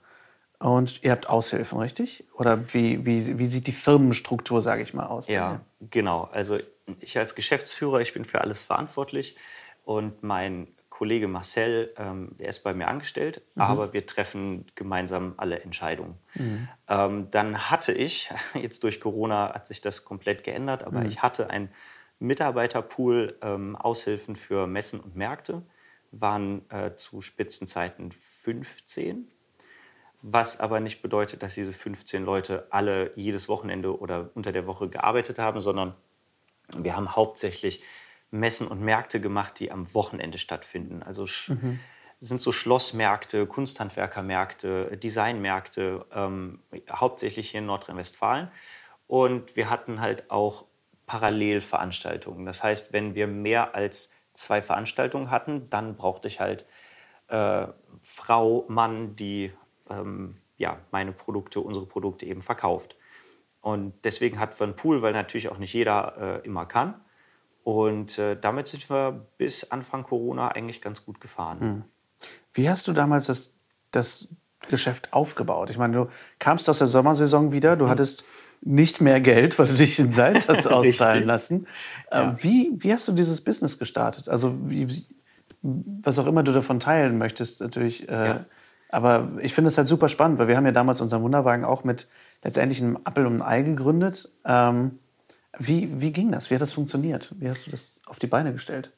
Und ihr habt Aushilfen, richtig? Oder wie, wie, wie sieht die Firmenstruktur, sage ich mal, aus? Ja, genau. Also ich als Geschäftsführer, ich bin für alles verantwortlich. Und mein Kollege Marcel, ähm, der ist bei mir angestellt, mhm. aber wir treffen gemeinsam alle Entscheidungen. Mhm. Ähm, dann hatte ich, jetzt durch Corona hat sich das komplett geändert, aber mhm. ich hatte einen Mitarbeiterpool ähm, Aushilfen für Messen und Märkte waren äh, zu Spitzenzeiten 15, was aber nicht bedeutet, dass diese 15 Leute alle jedes Wochenende oder unter der Woche gearbeitet haben, sondern wir haben hauptsächlich Messen und Märkte gemacht, die am Wochenende stattfinden. Also mhm. sind so Schlossmärkte, Kunsthandwerkermärkte, Designmärkte, ähm, hauptsächlich hier in Nordrhein-Westfalen. Und wir hatten halt auch Parallelveranstaltungen. Das heißt, wenn wir mehr als zwei Veranstaltungen hatten, dann brauchte ich halt äh, Frau, Mann, die ähm, ja, meine Produkte, unsere Produkte eben verkauft. Und deswegen hatten wir einen Pool, weil natürlich auch nicht jeder äh, immer kann. Und äh, damit sind wir bis Anfang Corona eigentlich ganz gut gefahren. Hm. Wie hast du damals das, das Geschäft aufgebaut? Ich meine, du kamst aus der Sommersaison wieder, du mhm. hattest nicht mehr Geld, weil du dich in Salz hast auszahlen lassen. Ja. Wie, wie hast du dieses Business gestartet? Also wie, was auch immer du davon teilen möchtest, natürlich äh, ja. Aber ich finde es halt super spannend, weil wir haben ja damals unseren Wunderwagen auch mit letztendlich einem Appel und einem Ei gegründet. Ähm, wie, wie ging das? Wie hat das funktioniert? Wie hast du das auf die Beine gestellt?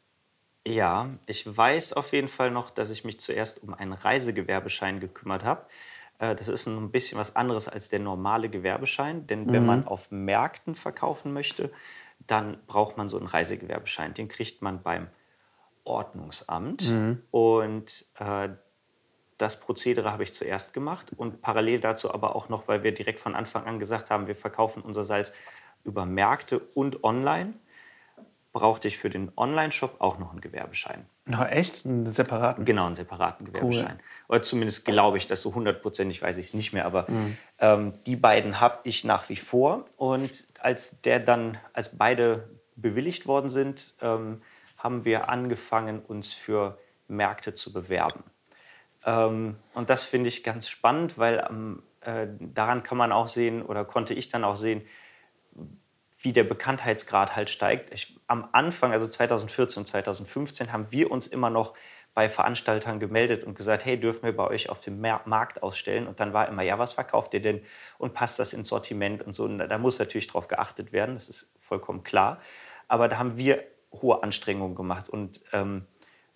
Ja, ich weiß auf jeden Fall noch, dass ich mich zuerst um einen Reisegewerbeschein gekümmert habe. Äh, das ist ein bisschen was anderes als der normale Gewerbeschein, denn wenn mhm. man auf Märkten verkaufen möchte, dann braucht man so einen Reisegewerbeschein. Den kriegt man beim Ordnungsamt. Mhm. Und äh, das Prozedere habe ich zuerst gemacht und parallel dazu aber auch noch, weil wir direkt von Anfang an gesagt haben, wir verkaufen unser Salz über Märkte und online, brauchte ich für den Online-Shop auch noch einen Gewerbeschein. Na, echt? Einen separaten? Genau, einen separaten Gewerbeschein. Cool. Oder zumindest glaube ich das so hundertprozentig, weiß ich es nicht mehr. Aber mhm. ähm, die beiden habe ich nach wie vor. Und als der dann, als beide bewilligt worden sind, ähm, haben wir angefangen, uns für Märkte zu bewerben. Ähm, und das finde ich ganz spannend, weil äh, daran kann man auch sehen oder konnte ich dann auch sehen, wie der Bekanntheitsgrad halt steigt. Ich, am Anfang, also 2014 und 2015, haben wir uns immer noch bei Veranstaltern gemeldet und gesagt, hey, dürfen wir bei euch auf dem Markt ausstellen? Und dann war immer, ja, was verkauft ihr denn? Und passt das ins Sortiment und so? Und da muss natürlich darauf geachtet werden, das ist vollkommen klar. Aber da haben wir hohe Anstrengungen gemacht. Und ähm,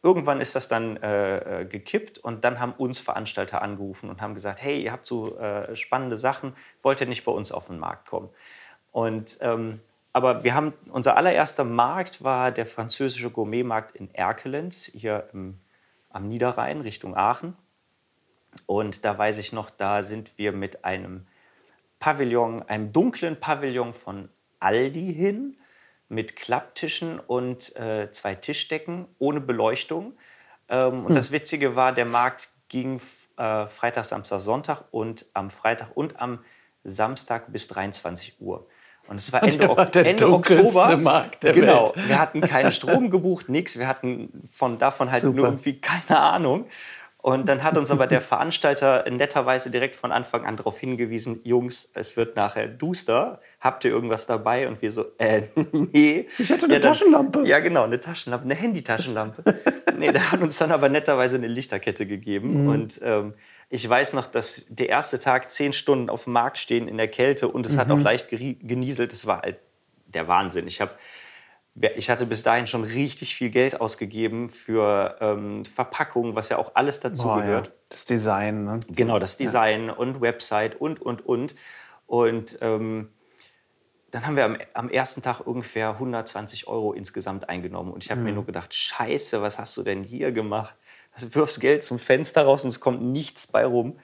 irgendwann ist das dann äh, äh, gekippt und dann haben uns Veranstalter angerufen und haben gesagt, hey, ihr habt so äh, spannende Sachen, wollt ihr nicht bei uns auf den Markt kommen? Und, ähm, aber wir haben, unser allererster Markt war der französische Gourmetmarkt in Erkelenz, hier im, am Niederrhein Richtung Aachen. Und da weiß ich noch, da sind wir mit einem Pavillon, einem dunklen Pavillon von Aldi hin, mit Klapptischen und äh, zwei Tischdecken ohne Beleuchtung. Ähm, hm. Und das Witzige war, der Markt ging äh, Freitag, Samstag, Sonntag und am Freitag und am Samstag bis 23 Uhr. Und es war Ende, war Ende Oktober. Markt der genau. Welt. Wir hatten keinen Strom gebucht, nichts. Wir hatten von davon halt Super. nur irgendwie keine Ahnung. Und dann hat uns aber der Veranstalter netterweise direkt von Anfang an darauf hingewiesen, Jungs, es wird nachher duster. Habt ihr irgendwas dabei? Und wir so, äh, nee. Ich hatte eine ja, dann, Taschenlampe. Ja, genau, eine Taschenlampe, eine Handytaschenlampe. nee, der hat uns dann aber netterweise eine Lichterkette gegeben. Mhm. Und ähm, ich weiß noch, dass der erste Tag zehn Stunden auf dem Markt stehen in der Kälte und es mhm. hat auch leicht genieselt. Das war halt der Wahnsinn. Ich habe ich hatte bis dahin schon richtig viel Geld ausgegeben für ähm, Verpackungen, was ja auch alles dazu Boah, gehört. Ja. Das Design, ne? Genau, das Design ja. und Website und, und, und. Und ähm, dann haben wir am, am, ersten Tag ungefähr 120 Euro insgesamt eingenommen. Und ich habe mhm. mir nur gedacht, scheiße, was hast du denn hier gemacht? Du wirfst Geld zum Fenster raus und es kommt nichts bei rum.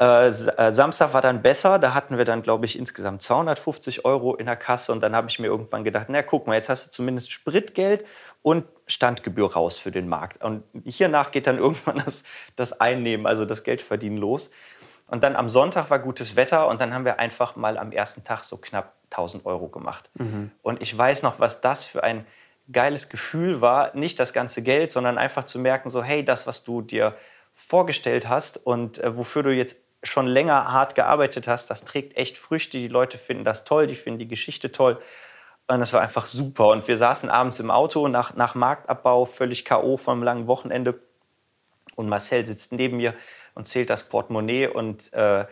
Äh, äh, Samstag war dann besser, da hatten wir dann, glaube ich, insgesamt 250 Euro in der Kasse und dann habe ich mir irgendwann gedacht, na guck mal, jetzt hast du zumindest Spritgeld und Standgebühr raus für den Markt. Und hiernach geht dann irgendwann das, das Einnehmen, also das Geldverdienen los. Und dann am Sonntag war gutes Wetter und dann haben wir einfach mal am ersten Tag so knapp 1000 Euro gemacht. Mhm. Und ich weiß noch, was das für ein geiles Gefühl war, nicht das ganze Geld, sondern einfach zu merken, so hey, das, was du dir vorgestellt hast und äh, wofür du jetzt schon länger hart gearbeitet hast, das trägt echt Früchte. Die Leute finden das toll, die finden die Geschichte toll. Und das war einfach super. Und wir saßen abends im Auto nach, nach Marktabbau, völlig K.O. vom langen Wochenende. Und Marcel sitzt neben mir und zählt das Portemonnaie und äh,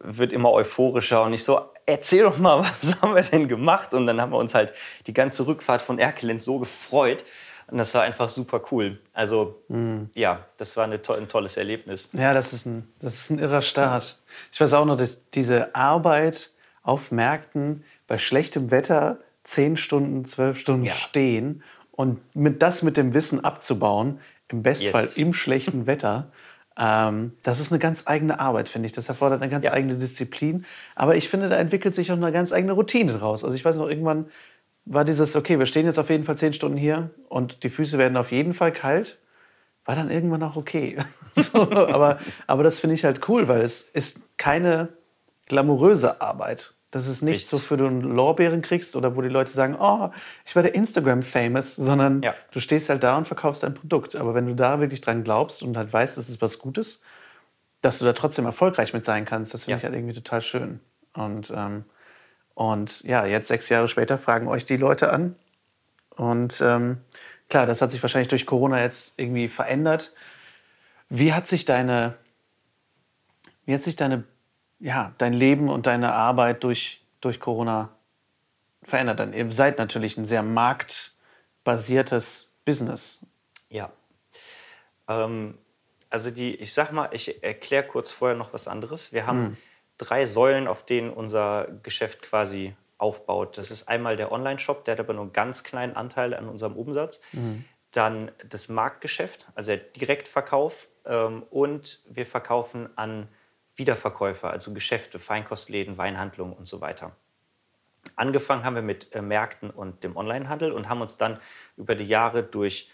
wird immer euphorischer. Und ich so, erzähl doch mal, was haben wir denn gemacht? Und dann haben wir uns halt die ganze Rückfahrt von Erkelenz so gefreut. Und das war einfach super cool. Also mhm. ja, das war to ein tolles Erlebnis. Ja, das ist, ein, das ist ein irrer Start. Ich weiß auch noch, dass diese Arbeit auf Märkten bei schlechtem Wetter zehn Stunden, zwölf Stunden ja. stehen und mit, das mit dem Wissen abzubauen, im Bestfall yes. im schlechten Wetter, ähm, das ist eine ganz eigene Arbeit, finde ich. Das erfordert eine ganz ja. eigene Disziplin. Aber ich finde, da entwickelt sich auch eine ganz eigene Routine draus. Also ich weiß noch, irgendwann war dieses, okay, wir stehen jetzt auf jeden Fall zehn Stunden hier und die Füße werden auf jeden Fall kalt, war dann irgendwann auch okay. so, aber, aber das finde ich halt cool, weil es ist keine glamouröse Arbeit. Das ist nicht Richtig. so, für du einen Lorbeeren kriegst oder wo die Leute sagen, oh, ich werde Instagram-famous, sondern ja. du stehst halt da und verkaufst ein Produkt. Aber wenn du da wirklich dran glaubst und halt weißt, es ist was Gutes, dass du da trotzdem erfolgreich mit sein kannst, das finde ja. ich halt irgendwie total schön. Und ähm, und ja, jetzt sechs Jahre später fragen euch die Leute an. Und ähm, klar, das hat sich wahrscheinlich durch Corona jetzt irgendwie verändert. Wie hat sich deine Wie hat sich deine, ja, dein Leben und deine Arbeit durch, durch Corona verändert? Denn ihr seid natürlich ein sehr marktbasiertes Business. Ja. Ähm, also die, ich sag mal, ich erkläre kurz vorher noch was anderes. Wir haben hm. drei Säulen, auf denen unser Geschäft quasi aufbaut. Das ist einmal der Online-Shop, der hat aber nur einen ganz kleinen Anteil an unserem Umsatz. Mhm. Dann das Marktgeschäft, also der Direktverkauf. Ähm, und wir verkaufen an Wiederverkäufer, also Geschäfte, Feinkostläden, Weinhandlungen und so weiter. Angefangen haben wir mit äh, Märkten und dem Onlinehandel und haben uns dann über die Jahre durch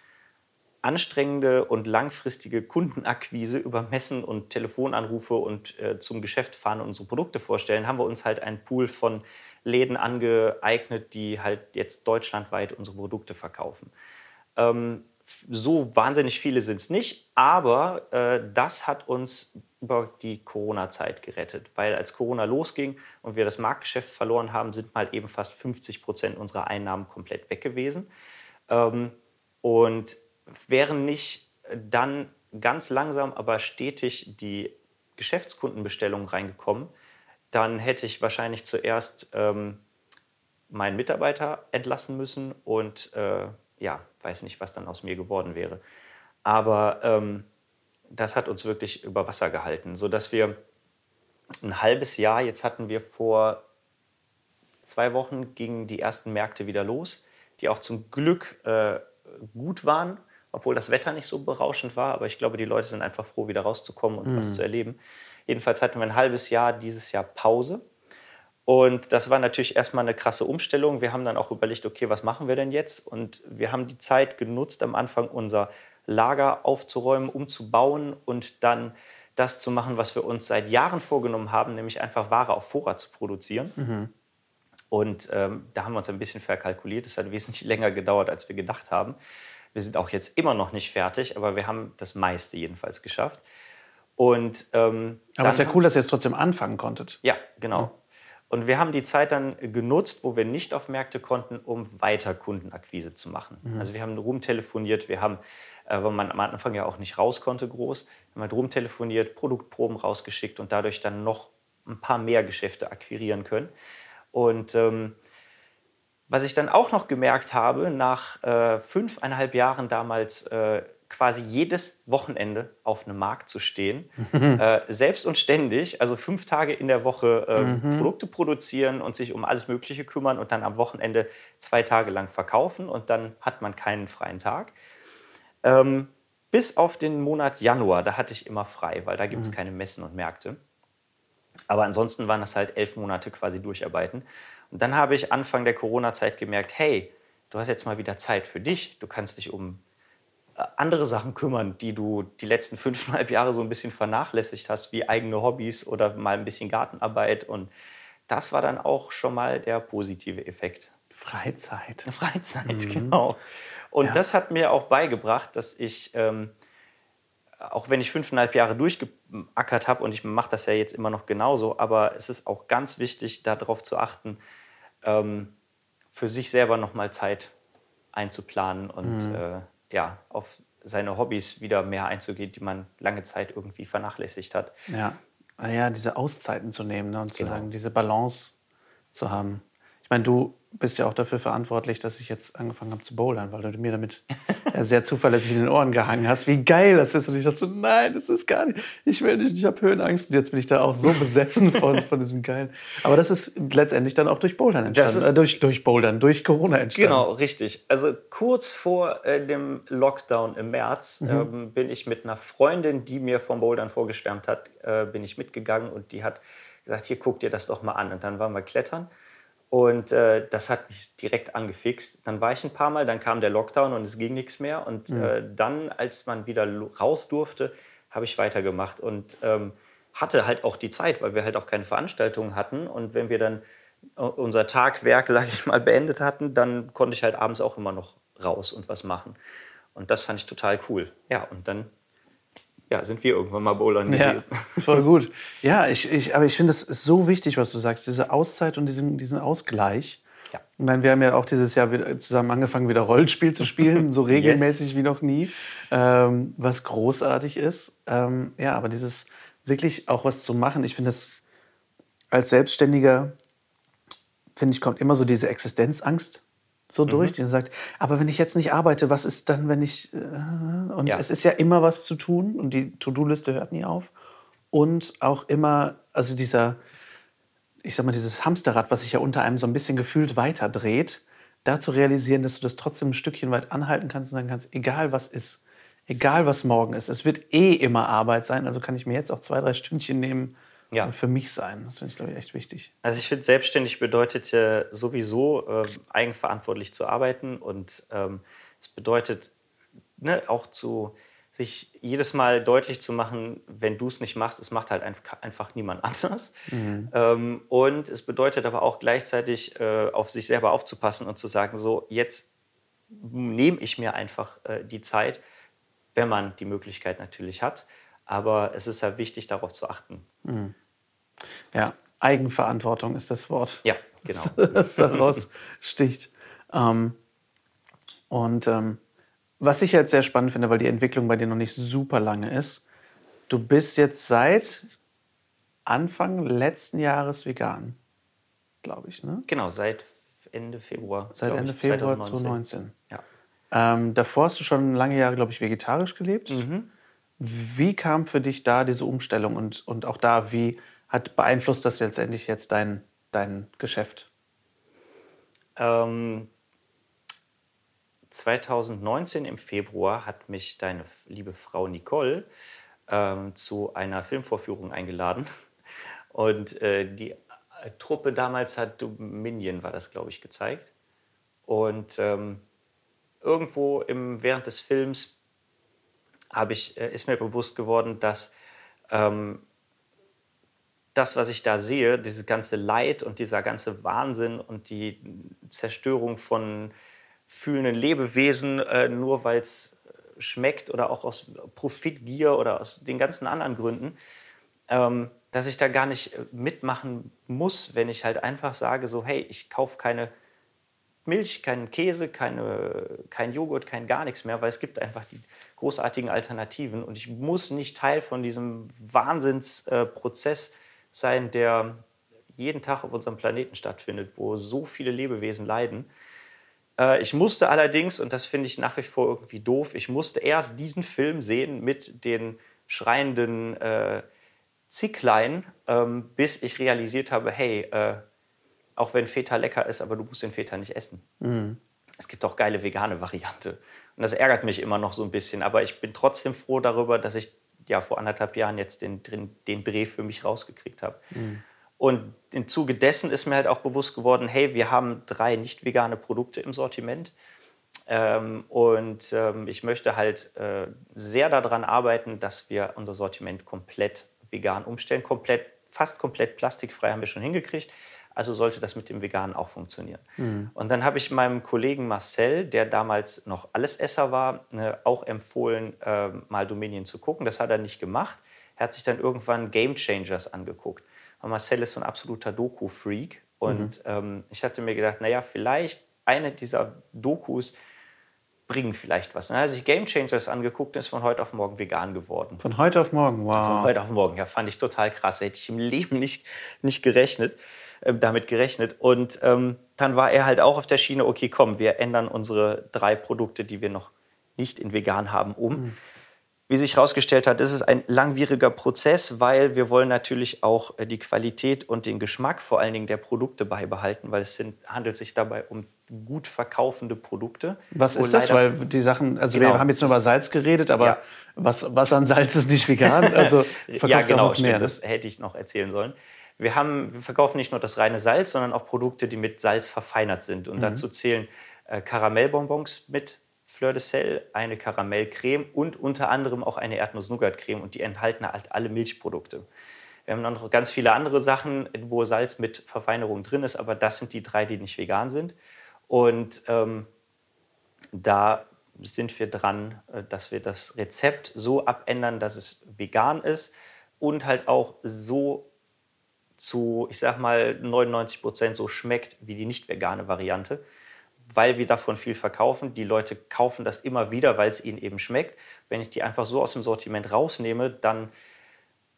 anstrengende und langfristige Kundenakquise über Messen und Telefonanrufe und äh, zum Geschäft fahren und unsere Produkte vorstellen, haben wir uns halt einen Pool von Läden angeeignet, die halt jetzt deutschlandweit unsere Produkte verkaufen. Ähm, so wahnsinnig viele sind es nicht, aber äh, das hat uns über die Corona-Zeit gerettet, weil als Corona losging und wir das Marktgeschäft verloren haben, sind mal eben fast 50 Prozent unserer Einnahmen komplett weg gewesen. Ähm, und wären nicht dann ganz langsam, aber stetig die Geschäftskundenbestellungen reingekommen, dann hätte ich wahrscheinlich zuerst ähm, meinen Mitarbeiter entlassen müssen und äh, ja, weiß nicht, was dann aus mir geworden wäre. Aber ähm, das hat uns wirklich über Wasser gehalten, sodass wir ein halbes Jahr, jetzt hatten wir vor zwei Wochen, gingen die ersten Märkte wieder los, die auch zum Glück äh, gut waren, obwohl das Wetter nicht so berauschend war. Aber ich glaube, die Leute sind einfach froh, wieder rauszukommen und mhm. was zu erleben. Jedenfalls hatten wir ein halbes Jahr dieses Jahr Pause. Und das war natürlich erstmal eine krasse Umstellung. Wir haben dann auch überlegt, okay, was machen wir denn jetzt? Und wir haben die Zeit genutzt, am Anfang unser Lager aufzuräumen, umzubauen und dann das zu machen, was wir uns seit Jahren vorgenommen haben, nämlich einfach Ware auf Vorrat zu produzieren. Mhm. Und ähm, da haben wir uns ein bisschen verkalkuliert. Es hat wesentlich länger gedauert, als wir gedacht haben. Wir sind auch jetzt immer noch nicht fertig, aber wir haben das meiste jedenfalls geschafft. Und, ähm, Aber es ist ja cool, dass ihr es trotzdem anfangen konntet. Ja, genau. Ja. Und wir haben die Zeit dann genutzt, wo wir nicht auf Märkte konnten, um weiter Kundenakquise zu machen. Mhm. Also wir haben rumtelefoniert, wir haben, äh, weil man am Anfang ja auch nicht raus konnte groß, haben halt rumtelefoniert, Produktproben rausgeschickt und dadurch dann noch ein paar mehr Geschäfte akquirieren können. Und ähm, was ich dann auch noch gemerkt habe, nach äh, fünfeinhalb Jahren damals äh, quasi jedes Wochenende auf einem Markt zu stehen, mhm. äh, selbst und ständig, also fünf Tage in der Woche äh, mhm. Produkte produzieren und sich um alles Mögliche kümmern und dann am Wochenende zwei Tage lang verkaufen und dann hat man keinen freien Tag. Ähm, bis auf den Monat Januar, da hatte ich immer frei, weil da gibt es mhm. keine Messen und Märkte. Aber ansonsten waren das halt elf Monate quasi durcharbeiten. Und dann habe ich Anfang der Corona-Zeit gemerkt, hey, du hast jetzt mal wieder Zeit für dich, du kannst dich um andere Sachen kümmern, die du die letzten fünfeinhalb Jahre so ein bisschen vernachlässigt hast, wie eigene Hobbys oder mal ein bisschen Gartenarbeit. Und das war dann auch schon mal der positive Effekt. Freizeit. Freizeit, mhm. genau. Und ja. das hat mir auch beigebracht, dass ich, ähm, auch wenn ich fünfeinhalb Jahre durchgeackert habe, und ich mache das ja jetzt immer noch genauso, aber es ist auch ganz wichtig, darauf zu achten, ähm, für sich selber nochmal Zeit einzuplanen und mhm. äh, ja, auf seine Hobbys wieder mehr einzugehen, die man lange Zeit irgendwie vernachlässigt hat. Ja, ja diese Auszeiten zu nehmen ne, und genau. zu sagen, diese Balance zu haben. Ich meine, du bist ja auch dafür verantwortlich, dass ich jetzt angefangen habe zu bouldern, weil du mir damit sehr zuverlässig in den Ohren gehangen hast. Wie geil das ist. Und ich dachte so, nein, das ist gar nicht, ich will nicht, ich habe Höhenangst. Und jetzt bin ich da auch so besessen von, von diesem geilen. Aber das ist letztendlich dann auch durch Bouldern entstanden. Ist, äh, durch, durch Bouldern, durch Corona entstanden. Genau, richtig. Also kurz vor äh, dem Lockdown im März mhm. ähm, bin ich mit einer Freundin, die mir vom Bouldern vorgeschwärmt hat, äh, bin ich mitgegangen und die hat gesagt, hier guck dir das doch mal an. Und dann waren wir klettern. Und äh, das hat mich direkt angefixt. Dann war ich ein paar Mal, dann kam der Lockdown und es ging nichts mehr. Und mhm. äh, dann, als man wieder raus durfte, habe ich weitergemacht und ähm, hatte halt auch die Zeit, weil wir halt auch keine Veranstaltungen hatten. Und wenn wir dann äh, unser Tagwerk, sage ich mal, beendet hatten, dann konnte ich halt abends auch immer noch raus und was machen. Und das fand ich total cool. Ja, und dann ja, sind wir irgendwann mal bouldern gewesen. Ja, voll gut. Ja, ich, ich, aber ich finde, es ist so wichtig, was du sagst, diese Auszeit und diesen, diesen Ausgleich. Ja. Ich meine, wir haben ja auch dieses Jahr wieder zusammen angefangen, wieder Rollenspiel zu spielen, so regelmäßig yes. wie noch nie, ähm, was großartig ist. Ähm, ja, aber dieses wirklich auch was zu machen. Ich finde das als Selbstständiger, finde ich, kommt immer so diese Existenzangst so durch, mhm. die sagt, aber wenn ich jetzt nicht arbeite, was ist dann, wenn ich... Äh, und ja. es ist ja immer was zu tun und die To-Do-Liste hört nie auf. Und auch immer, also dieser, ich sag mal, dieses Hamsterrad, was sich ja unter einem so ein bisschen gefühlt weiterdreht, da zu realisieren, dass du das trotzdem ein Stückchen weit anhalten kannst und sagen kannst, egal was ist, egal was morgen ist, es wird eh immer Arbeit sein, also kann ich mir jetzt auch zwei, drei Stündchen nehmen ja. für mich sein. Das finde ich, glaube ich, echt wichtig. Also ich finde, selbstständig bedeutet ja sowieso äh, eigenverantwortlich zu arbeiten und ähm, es bedeutet ne, auch zu sich jedes Mal deutlich zu machen, wenn du es nicht machst, es macht halt einfach niemand anders. Mhm. Ähm, und es bedeutet aber auch gleichzeitig äh, auf sich selber aufzupassen und zu sagen, so jetzt nehme ich mir einfach äh, die Zeit, wenn man die Möglichkeit natürlich hat. Aber es ist ja wichtig, darauf zu achten. Mhm. Ja, Eigenverantwortung ist das Wort. Ja, genau. Das daraus sticht. Ähm, und ähm, was ich jetzt sehr spannend finde, weil die Entwicklung bei dir noch nicht super lange ist, du bist jetzt seit Anfang letzten Jahres vegan, glaube ich, ne? Genau, seit Ende Februar. Seit Ende ich, Februar 2019. 2019. Ja. Ähm, davor hast du schon lange Jahre, glaube ich, vegetarisch gelebt. Mhm. Wie kam für dich da diese Umstellung und, und auch da, wie hat beeinflusst das letztendlich jetzt dein, dein Geschäft? Ähm, 2019 im Februar hat mich deine liebe Frau Nicole ähm, zu einer Filmvorführung eingeladen. Und äh, die äh, Truppe damals hat Dominion, war das, glaube ich, gezeigt. Und ähm, irgendwo im, während des Films ich, äh, ist mir bewusst geworden, dass ähm, das, was ich da sehe, dieses ganze Leid und dieser ganze Wahnsinn und die Zerstörung von fühlenden Lebewesen, äh, nur weil es schmeckt oder auch aus Profitgier oder aus den ganzen anderen Gründen, ähm, dass ich da gar nicht äh, mitmachen muss, wenn ich halt einfach sage, so, hey, ich kaufe keine Milch, keinen Käse, keine, kein Joghurt, kein gar nichts mehr, weil es gibt einfach die großartigen Alternativen und ich muss nicht Teil von diesem Wahnsinnsprozess äh, sein, der jeden Tag auf unserem Planeten stattfindet, wo so viele Lebewesen leiden. Äh, ich musste allerdings, und das finde ich nach wie vor irgendwie doof, ich musste erst diesen Film sehen mit den schreienden äh, Zicklein, ähm, bis ich realisiert habe, hey, äh, auch wenn Feta lecker ist, aber du musst den Feta nicht essen. Mhm. Es gibt auch geile vegane Variante. Und das ärgert mich immer noch so ein bisschen. Aber ich bin trotzdem froh darüber, dass ich ja vor anderthalb Jahren jetzt den, den Dreh für mich rausgekriegt habe. Mhm. Und im Zuge dessen ist mir halt auch bewusst geworden, hey, wir haben drei nicht vegane Produkte im Sortiment. Ähm, und ähm, ich möchte halt äh, sehr daran arbeiten, dass wir unser Sortiment komplett vegan umstellen. Komplett, fast komplett plastikfrei haben wir schon hingekriegt. Also sollte das mit dem Veganen auch funktionieren. Mhm. Und dann habe ich meinem Kollegen Marcel, der damals noch Allesesser war, ne, auch empfohlen, äh, mal Dominion zu gucken. Das hat er nicht gemacht. Er hat sich dann irgendwann Game Changers angeguckt. Und Marcel ist so ein absoluter Doku-Freak. Und mhm. ähm, ich hatte mir gedacht, naja, vielleicht eine dieser Dokus bringen vielleicht was. Dann hat sich Game Changers angeguckt und ist von heute auf morgen vegan geworden. Von heute auf morgen, wow. Von heute auf morgen, ja, fand ich total krass. Hätte ich im Leben nicht, nicht gerechnet, äh, damit gerechnet. Und ähm, dann war er halt auch auf der Schiene, okay, komm, wir ändern unsere drei Produkte, die wir noch nicht in vegan haben, um. Mhm wie sich herausgestellt hat, ist es ein langwieriger Prozess, weil wir wollen natürlich auch äh, die Qualität und den Geschmack vor allen Dingen der Produkte beibehalten, weil es sind, handelt sich dabei um gut verkaufende Produkte. Was ist das? Weil die Sachen, also genau. wir haben jetzt nur über Salz geredet, aber ja. was, was an Salz ist nicht vegan? Also ja, genau, auch mehr, stimmt, ne? das hätte ich noch erzählen sollen. Wir, haben, wir verkaufen nicht nur das reine Salz, sondern auch Produkte, die mit Salz verfeinert sind. Und mhm. dazu zählen äh, Karamellbonbons mit Fleur de Sel, eine Karamellcreme und unter anderem auch eine Erdnuss-Nougat-Creme und die enthalten halt alle Milchprodukte. Wir haben noch ganz viele andere Sachen, wo Salz mit Verfeinerung drin ist, aber das sind die drei, die nicht vegan sind. Und ähm, da sind wir dran, äh, dass wir das Rezept so abändern, dass es vegan ist und halt auch so zu, ich sag mal, 99 Prozent so schmeckt wie die nicht vegane Variante weil wir davon viel verkaufen. Die Leute kaufen das immer wieder, weil es ihnen eben schmeckt. Wenn ich die einfach so aus dem Sortiment rausnehme, dann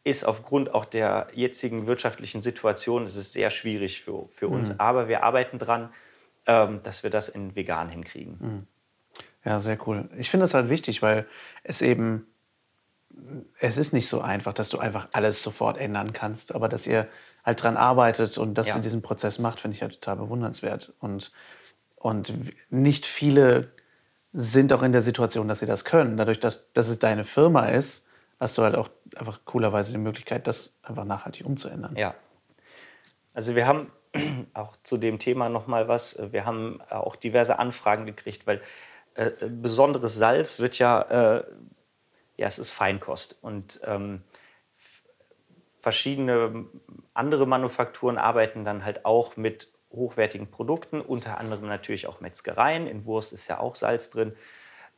ist aufgrund auch der jetzigen wirtschaftlichen Situation ist es sehr schwierig für, für uns. Mhm. Aber wir arbeiten dran, ähm, dass wir das in vegan hinkriegen. Mhm. Ja, sehr cool. Ich finde das halt wichtig, weil es eben, es ist nicht so einfach, dass du einfach alles sofort ändern kannst, aber dass ihr halt dran arbeitet und dass ja. ihr diesen Prozess macht, finde ich halt total bewundernswert. Und, und nicht viele sind auch in der Situation, dass sie das können. Dadurch, dass, dass es deine Firma ist, hast du halt auch einfach coolerweise die Möglichkeit, das einfach nachhaltig umzuändern. Ja. Also wir haben auch zu dem Thema noch mal was. Wir haben auch diverse Anfragen gekriegt, weil äh, besonderes Salz wird ja, äh, ja, es ist Feinkost. Und ähm, verschiedene andere Manufakturen arbeiten dann halt auch mit hochwertigen Produkten, unter anderem natürlich auch Metzgereien. In Wurst ist ja auch Salz drin.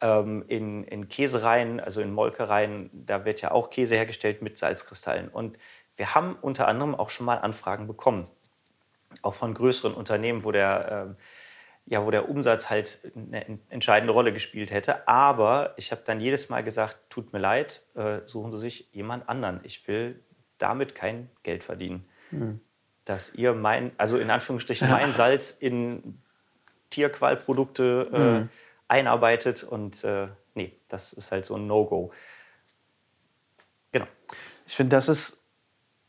Ähm, in, in Käsereien, also in Molkereien, da wird ja auch Käse hergestellt mit Salzkristallen. Und wir haben unter anderem auch schon mal Anfragen bekommen, auch von größeren Unternehmen, wo der äh, ja, wo der Umsatz halt eine entscheidende Rolle gespielt hätte. Aber ich habe dann jedes Mal gesagt, tut mir leid, äh, suchen Sie sich jemand anderen. Ich will damit kein Geld verdienen. Mhm. Dass ihr mein, also in Anführungsstrichen mein Salz in Tierqualprodukte äh, mhm. einarbeitet und äh, nee, das ist halt so ein No-Go. Genau. Ich finde, das ist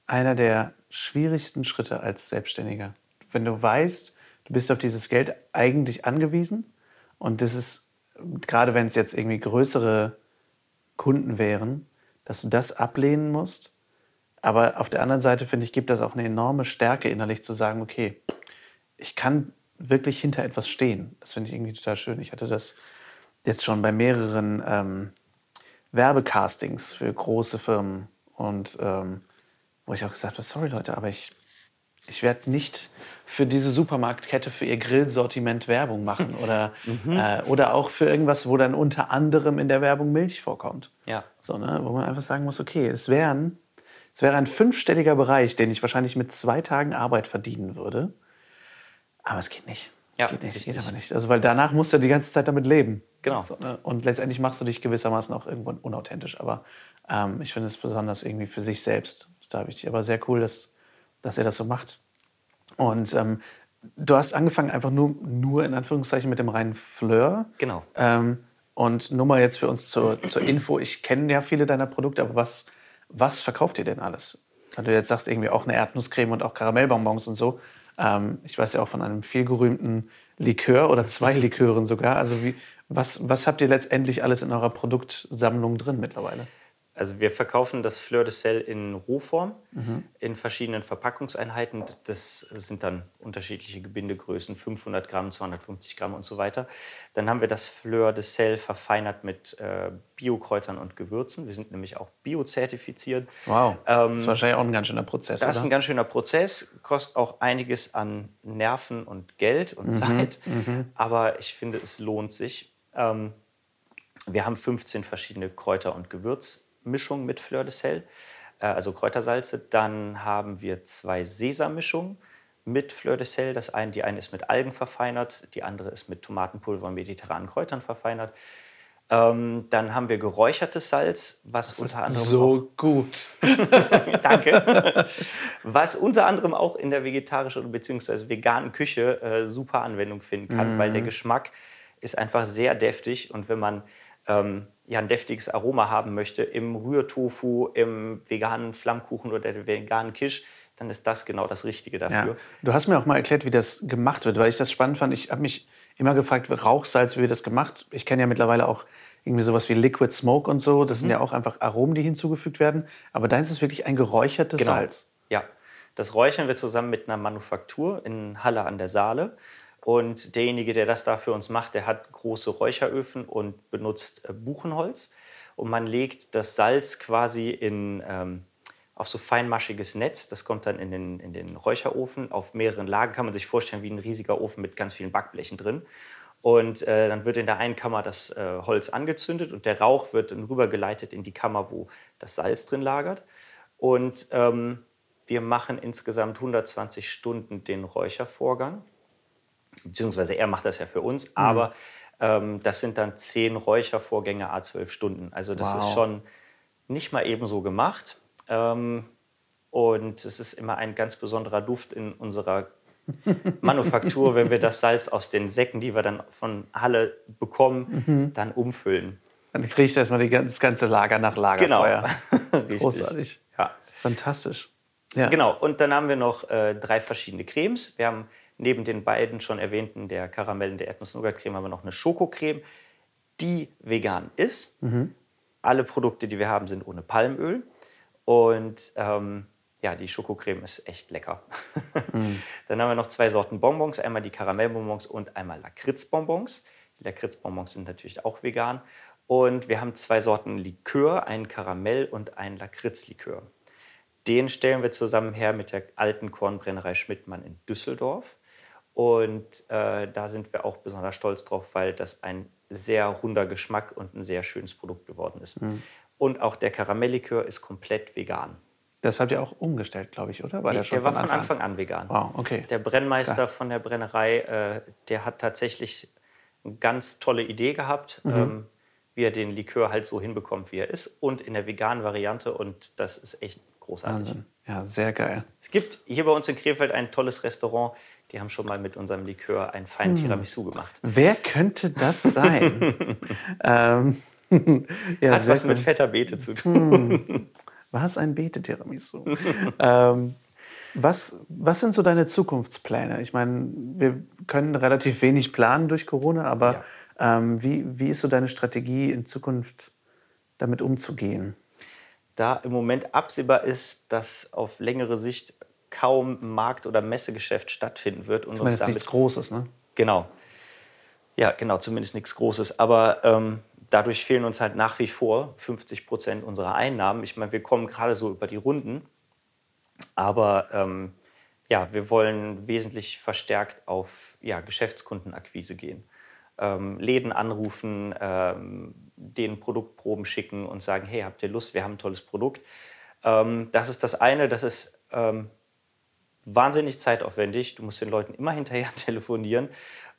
einer der schwierigsten Schritte als Selbstständiger. Wenn du weißt, du bist auf dieses Geld eigentlich angewiesen. Und das ist, gerade wenn es jetzt irgendwie größere Kunden wären, dass du das ablehnen musst. Aber auf der anderen Seite, finde ich, gibt das auch eine enorme Stärke innerlich zu sagen, okay, ich kann wirklich hinter etwas stehen. Das finde ich irgendwie total schön. Ich hatte das jetzt schon bei mehreren ähm, Werbecastings für große Firmen und ähm, wo ich auch gesagt habe, sorry Leute, aber ich ich werde nicht für diese Supermarktkette für ihr Grillsortiment Werbung machen oder, mhm. äh, oder auch für irgendwas, wo dann unter anderem in der Werbung Milch vorkommt. Ja. So, ne? Wo man einfach sagen muss, okay, es wäre ein, es wäre ein fünfstelliger Bereich, den ich wahrscheinlich mit zwei Tagen Arbeit verdienen würde. Aber es geht nicht. Ja, geht nicht, geht aber nicht. Also, weil danach musst du die ganze Zeit damit leben. Genau. So, ne? Und letztendlich machst du dich gewissermaßen auch irgendwo unauthentisch. Aber ähm, ich finde es besonders irgendwie für sich selbst total wichtig. Aber sehr cool, dass dass er das so macht. Und ähm, du hast angefangen einfach nur, nur in Anführungszeichen mit dem reinen Fleur. Genau. Ähm, und nur mal jetzt für uns zur, zur Info, ich kenne ja viele deiner Produkte, aber was, was verkauft ihr denn alles? Weil du jetzt sagst, irgendwie auch eine Erdnusscreme und auch Karamellbonbons und so. Ähm, ich weiß ja auch von einem vielgerühmten Likör oder zwei Likören sogar. Also wie, was, was habt ihr letztendlich alles in eurer Produktsammlung drin mittlerweile? Also wir verkaufen das Fleur de Sel in Rohform, mhm. in verschiedenen Verpackungseinheiten. Das sind dann unterschiedliche Gebindegrößen, 500 Gramm, 250 Gramm und so weiter. Dann haben wir das Fleur de Sel verfeinert mit äh, Biokräutern und Gewürzen. Wir sind nämlich auch biozertifiziert. Wow, ähm, das ist wahrscheinlich auch ein ganz schöner Prozess, Das ist ein ganz schöner Prozess, kostet auch einiges an Nerven und Geld und mhm. Zeit. Mhm. Aber ich finde, es lohnt sich. Ähm, wir haben 15 verschiedene Kräuter und Gewürz Mischung mit Fleur de Sel, äh, also Kräutersalze. Dann haben wir zwei Sesammischungen mit Fleur de Sel. Das eine, die eine ist mit Algen verfeinert, die andere ist mit Tomatenpulver und mediterranen Kräutern verfeinert. Ähm, dann haben wir geräuchertes Salz, was das unter anderem so gut. Danke. was unter anderem auch in der vegetarischen bzw. veganen Küche äh, super Anwendung finden kann, mm. weil der mhm. Geschmack ist einfach sehr deftig und wenn man ähm, ja, ein deftiges Aroma haben möchte im Rührtofu, im veganen Flammkuchen oder der veganen Kisch, dann ist das genau das Richtige dafür. Ja. Du hast mir auch mal erklärt, wie das gemacht wird, weil ich das spannend fand. Ich habe mich immer gefragt, Rauchsalz, wie wird das gemacht? Ich kenne ja mittlerweile auch irgendwie sowas wie Liquid Smoke und so. Das mhm. sind ja auch einfach Aromen, die hinzugefügt werden. Aber deins ist wirklich ein geräuchertes genau. Salz. Ja, das räuchern wir zusammen mit einer Manufaktur in Halle an der Saale. Und derjenige, der das da für uns macht, der hat große Räucheröfen und benutzt äh, Buchenholz. Und man legt das Salz quasi in, ähm, auf so feinmaschiges Netz. Das kommt dann in den, in den Räucherofen. Auf mehreren Lagen kann man sich vorstellen wie ein riesiger Ofen mit ganz vielen Backblechen drin. Und äh, dann wird in der einen Kammer das äh, Holz angezündet und der Rauch wird dann rübergeleitet in die Kammer, wo das Salz drin lagert. Und ähm, wir machen insgesamt 120 Stunden den Räuchervorgang beziehungsweise er macht das ja für uns, mhm. aber ähm, das sind dann zehn Räuchervorgänge a zwölf Stunden. Also das wow. ist schon nicht mal eben so gemacht. Ähm, und es ist immer ein ganz besonderer Duft in unserer Manufaktur, wenn wir das Salz aus den Säcken, die wir dann von Halle bekommen, mhm. dann umfüllen. Dann kriegst du erstmal das ganze Lager nach Lagerfeuer. Genau. Großartig. Ja. Fantastisch. Ja. Genau. Und dann haben wir noch äh, drei verschiedene Cremes. Wir haben neben den beiden schon erwähnten, der Karamell und der Erdnuss-Nougat-Creme, haben wir noch eine Schokocreme, die vegan ist. Mhm. Alle Produkte, die wir haben, sind ohne Palmöl. Und ähm, ja, die Schokocreme ist echt lecker. Mhm. Dann haben wir noch zwei Sorten Bonbons, einmal die Karamellbonbons und einmal Lakritzbonbons. Die Lakritzbonbons sind natürlich auch vegan. Und wir haben zwei Sorten Likör, einen Karamell und einen Lakritzlikör. Den stellen wir zusammen her mit der alten Kornbrennerei Schmidtmann in Düsseldorf. Und äh, da sind wir auch besonders stolz drauf, weil das ein sehr runder Geschmack und ein sehr schönes Produkt geworden ist. Mhm. Und auch der Karamelllikör ist komplett vegan. Das habt ihr auch umgestellt, glaube ich, oder? War der, der, der war von Anfang, Anfang an vegan. Wow, okay. Der Brennmeister Klar. von der Brennerei, äh, der hat tatsächlich eine ganz tolle Idee gehabt, mhm. ähm, wie er den Likör halt so hinbekommt, wie er ist. Und in der veganen Variante. Und das ist echt großartig. Wahnsinn. Ja, sehr geil. Es gibt hier bei uns in Krefeld ein tolles Restaurant. Die haben schon mal mit unserem Likör einen feinen hm. Tiramisu gemacht. Wer könnte das sein? ähm, ja, Hat was mit fetter Beete zu tun. Hm. Was ein Beete-Tiramisu? ähm, was, was sind so deine Zukunftspläne? Ich meine, wir können relativ wenig planen durch Corona, aber ja. ähm, wie, wie ist so deine Strategie in Zukunft damit umzugehen? Da im Moment absehbar ist, dass auf längere Sicht kaum Markt- oder Messegeschäft stattfinden wird. Und zumindest nichts Großes, ne? Genau. Ja, genau, zumindest nichts Großes. Aber ähm, dadurch fehlen uns halt nach wie vor 50 Prozent unserer Einnahmen. Ich meine, wir kommen gerade so über die Runden, aber ähm, ja, wir wollen wesentlich verstärkt auf ja, Geschäftskundenakquise gehen. Ähm, Läden anrufen, ähm, denen Produktproben schicken und sagen, hey, habt ihr Lust, wir haben ein tolles Produkt. Ähm, das ist das eine, das ist ähm, wahnsinnig zeitaufwendig. Du musst den Leuten immer hinterher telefonieren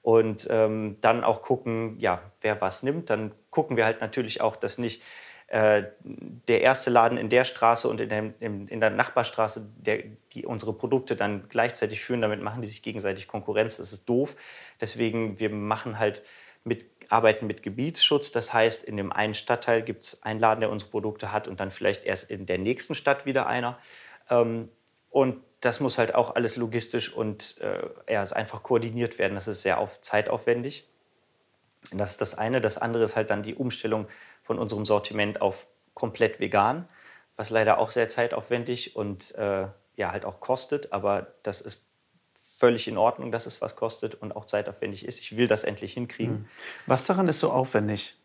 und ähm, dann auch gucken, ja, wer was nimmt. Dann gucken wir halt natürlich auch, dass nicht äh, der erste Laden in der Straße und in der, in, in der Nachbarstraße, der, die unsere Produkte dann gleichzeitig führen, damit machen die sich gegenseitig Konkurrenz. Das ist doof. Deswegen, wir machen halt mit, arbeiten mit Gebietsschutz. Das heißt, in dem einen Stadtteil gibt es einen Laden, der unsere Produkte hat und dann vielleicht erst in der nächsten Stadt wieder einer. Ähm, und das muss halt auch alles logistisch und äh, ja, einfach koordiniert werden. Das ist sehr auf, zeitaufwendig. Das ist das eine. Das andere ist halt dann die Umstellung von unserem Sortiment auf komplett vegan, was leider auch sehr zeitaufwendig und äh, ja halt auch kostet. Aber das ist völlig in Ordnung, dass es was kostet und auch zeitaufwendig ist. Ich will das endlich hinkriegen. Hm. Was daran ist so aufwendig?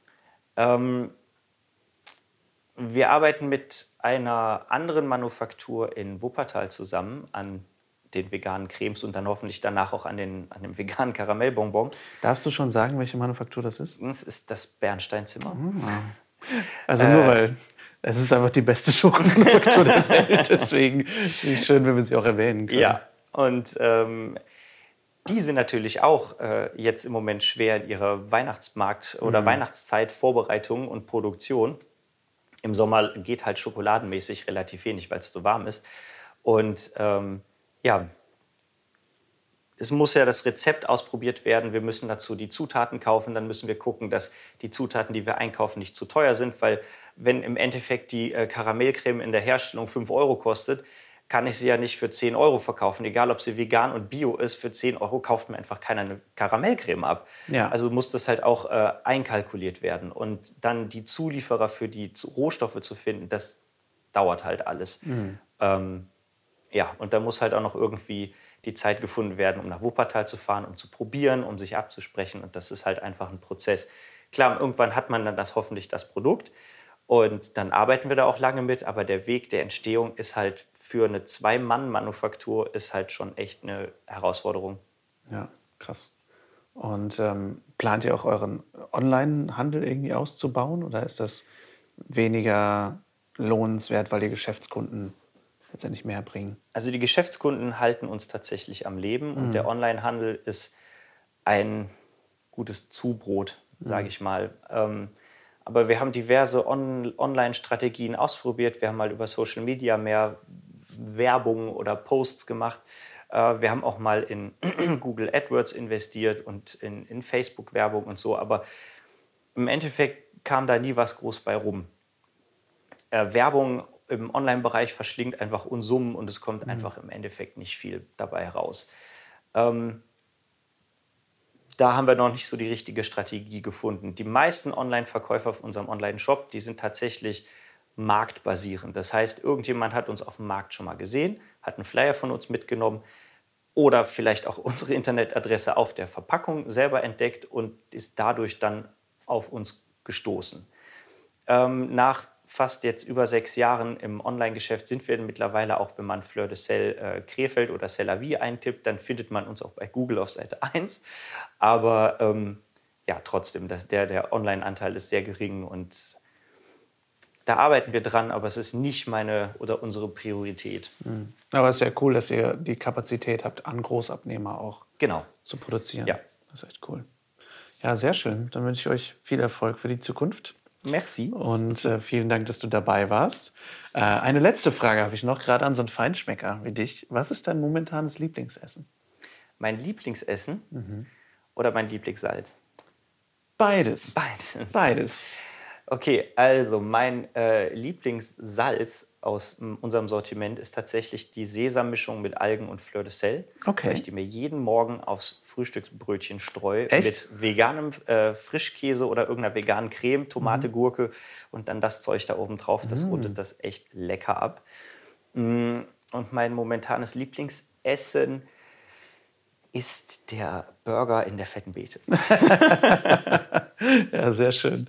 Ähm, wir arbeiten mit einer anderen Manufaktur in Wuppertal zusammen an den veganen Cremes und dann hoffentlich danach auch an, den, an dem veganen Karamellbonbon. Darfst du schon sagen, welche Manufaktur das ist? Das ist das Bernsteinzimmer. Ah. Also nur äh, weil es ist einfach die beste Schokomanufaktur der Welt. Deswegen schön, wenn wir sie auch erwähnen können. Ja, und ähm, die sind natürlich auch äh, jetzt im Moment schwer in ihrer Weihnachtsmarkt- oder mhm. Weihnachtszeit Vorbereitung und Produktion. Im Sommer geht halt schokoladenmäßig relativ wenig, weil es zu warm ist. Und ähm, ja, es muss ja das Rezept ausprobiert werden. Wir müssen dazu die Zutaten kaufen. Dann müssen wir gucken, dass die Zutaten, die wir einkaufen, nicht zu teuer sind. Weil wenn im Endeffekt die äh, Karamellcreme in der Herstellung 5 Euro kostet, kann ich sie ja nicht für 10 Euro verkaufen. Egal, ob sie vegan und bio ist, für 10 Euro kauft mir einfach keiner eine Karamellcreme ab. Ja. Also muss das halt auch äh, einkalkuliert werden. Und dann die Zulieferer für die Rohstoffe zu finden, das dauert halt alles. Mhm. Ähm, ja, und da muss halt auch noch irgendwie die Zeit gefunden werden, um nach Wuppertal zu fahren, um zu probieren, um sich abzusprechen. Und das ist halt einfach ein Prozess. Klar, irgendwann hat man dann das hoffentlich das Produkt. Und dann arbeiten wir da auch lange mit, aber der Weg der Entstehung ist halt für eine Zwei-Mann-Manufaktur ist halt schon echt eine Herausforderung. Ja, krass. Und ähm, plant ihr auch euren Online-Handel irgendwie auszubauen oder ist das weniger lohnenswert, weil die Geschäftskunden letztendlich mehr bringen? Also die Geschäftskunden halten uns tatsächlich am Leben mhm. und der Online-Handel ist ein gutes Zubrot, sage mhm. ich mal. Ähm, aber wir haben diverse On Online-Strategien ausprobiert. Wir haben mal über Social Media mehr Werbung oder Posts gemacht. Äh, wir haben auch mal in Google AdWords investiert und in, in Facebook-Werbung und so. Aber im Endeffekt kam da nie was groß bei rum. Äh, Werbung im Online-Bereich verschlingt einfach Unsummen und es kommt mhm. einfach im Endeffekt nicht viel dabei heraus. Ähm, da haben wir noch nicht so die richtige Strategie gefunden. Die meisten Online-Verkäufer auf unserem Online-Shop, die sind tatsächlich marktbasierend. Das heißt, irgendjemand hat uns auf dem Markt schon mal gesehen, hat einen Flyer von uns mitgenommen oder vielleicht auch unsere Internetadresse auf der Verpackung selber entdeckt und ist dadurch dann auf uns gestoßen. Ähm, nach fast jetzt über sechs Jahren im Online-Geschäft sind wir mittlerweile auch, wenn man Fleur de Sel äh, Krefeld oder Cellavi eintippt, dann findet man uns auch bei Google auf Seite 1. Aber ähm, ja, trotzdem, das, der, der Online-Anteil ist sehr gering und da arbeiten wir dran, aber es ist nicht meine oder unsere Priorität. Mhm. Aber es ist ja cool, dass ihr die Kapazität habt, an Großabnehmer auch genau. zu produzieren. Ja. Das ist echt cool. Ja, sehr schön. Dann wünsche ich euch viel Erfolg für die Zukunft. Merci. Und äh, vielen Dank, dass du dabei warst. Äh, eine letzte Frage habe ich noch, gerade an so einen Feinschmecker wie dich. Was ist dein momentanes Lieblingsessen? Mein Lieblingsessen mhm. oder mein Lieblingssalz? Beides. Beides. Beides. Okay, also mein äh, Lieblingssalz aus unserem Sortiment ist tatsächlich die Sesammischung mit Algen und Fleur de Sel. Okay. Weil ich die mir jeden Morgen aufs Frühstücksbrötchen streue. Echt? Mit veganem äh, Frischkäse oder irgendeiner veganen Creme, Tomate, mhm. Gurke und dann das Zeug da oben drauf. Das mhm. rundet das echt lecker ab. Mm, und mein momentanes Lieblingsessen ist der Burger in der fetten Beete. ja, sehr schön.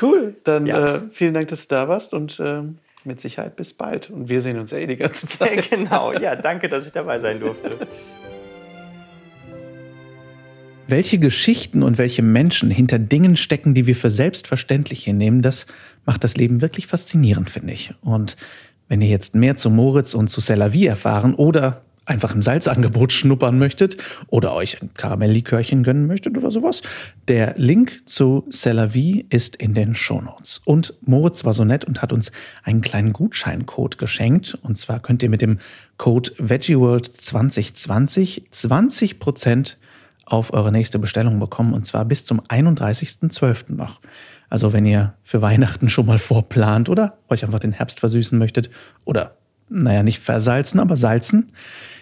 Cool. Dann ja. äh, vielen Dank, dass du da warst und äh, mit Sicherheit bis bald. Und wir sehen uns ja eh die ganze Zeit. genau, ja, danke, dass ich dabei sein durfte. Welche Geschichten und welche Menschen hinter Dingen stecken, die wir für selbstverständlich hinnehmen, das macht das Leben wirklich faszinierend, finde ich. Und wenn ihr jetzt mehr zu Moritz und zu Cellavi erfahren oder einfach im Salzangebot schnuppern möchtet oder euch ein Karamelllikörchen gönnen möchtet oder sowas, der Link zu Cellavi ist in den Shownotes. Und Moritz war so nett und hat uns einen kleinen Gutscheincode geschenkt. Und zwar könnt ihr mit dem Code VeggieWorld2020 20 Prozent auf eure nächste Bestellung bekommen und zwar bis zum 31.12. noch. Also wenn ihr für Weihnachten schon mal vorplant oder euch einfach den Herbst versüßen möchtet oder naja, nicht versalzen, aber salzen,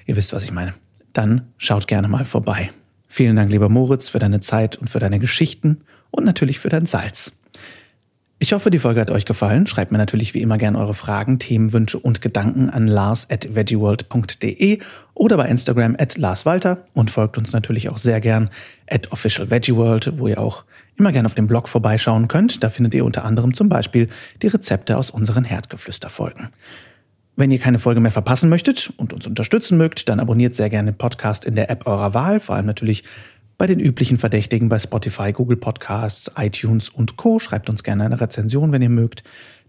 Ihr wisst, was ich meine. Dann schaut gerne mal vorbei. Vielen Dank, lieber Moritz, für deine Zeit und für deine Geschichten und natürlich für dein Salz. Ich hoffe, die Folge hat euch gefallen. Schreibt mir natürlich wie immer gerne eure Fragen, Themenwünsche und Gedanken an lars at veggieworld.de oder bei Instagram at larswalter und folgt uns natürlich auch sehr gern at officialveggieworld, wo ihr auch immer gern auf dem Blog vorbeischauen könnt. Da findet ihr unter anderem zum Beispiel die Rezepte aus unseren Herdgeflüsterfolgen. Wenn ihr keine Folge mehr verpassen möchtet und uns unterstützen mögt, dann abonniert sehr gerne den Podcast in der App eurer Wahl, vor allem natürlich bei den üblichen Verdächtigen bei Spotify, Google Podcasts, iTunes und Co. Schreibt uns gerne eine Rezension, wenn ihr mögt,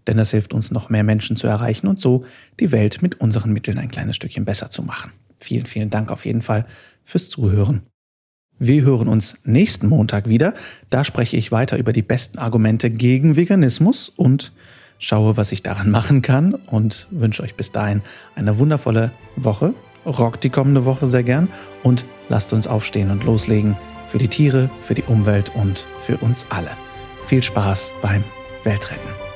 denn das hilft uns, noch mehr Menschen zu erreichen und so die Welt mit unseren Mitteln ein kleines Stückchen besser zu machen. Vielen, vielen Dank auf jeden Fall fürs Zuhören. Wir hören uns nächsten Montag wieder. Da spreche ich weiter über die besten Argumente gegen Veganismus und schaue, was ich daran machen kann und wünsche euch bis dahin eine wundervolle Woche. Rockt die kommende Woche sehr gern und lasst uns aufstehen und loslegen für die Tiere, für die Umwelt und für uns alle. Viel Spaß beim Weltretten.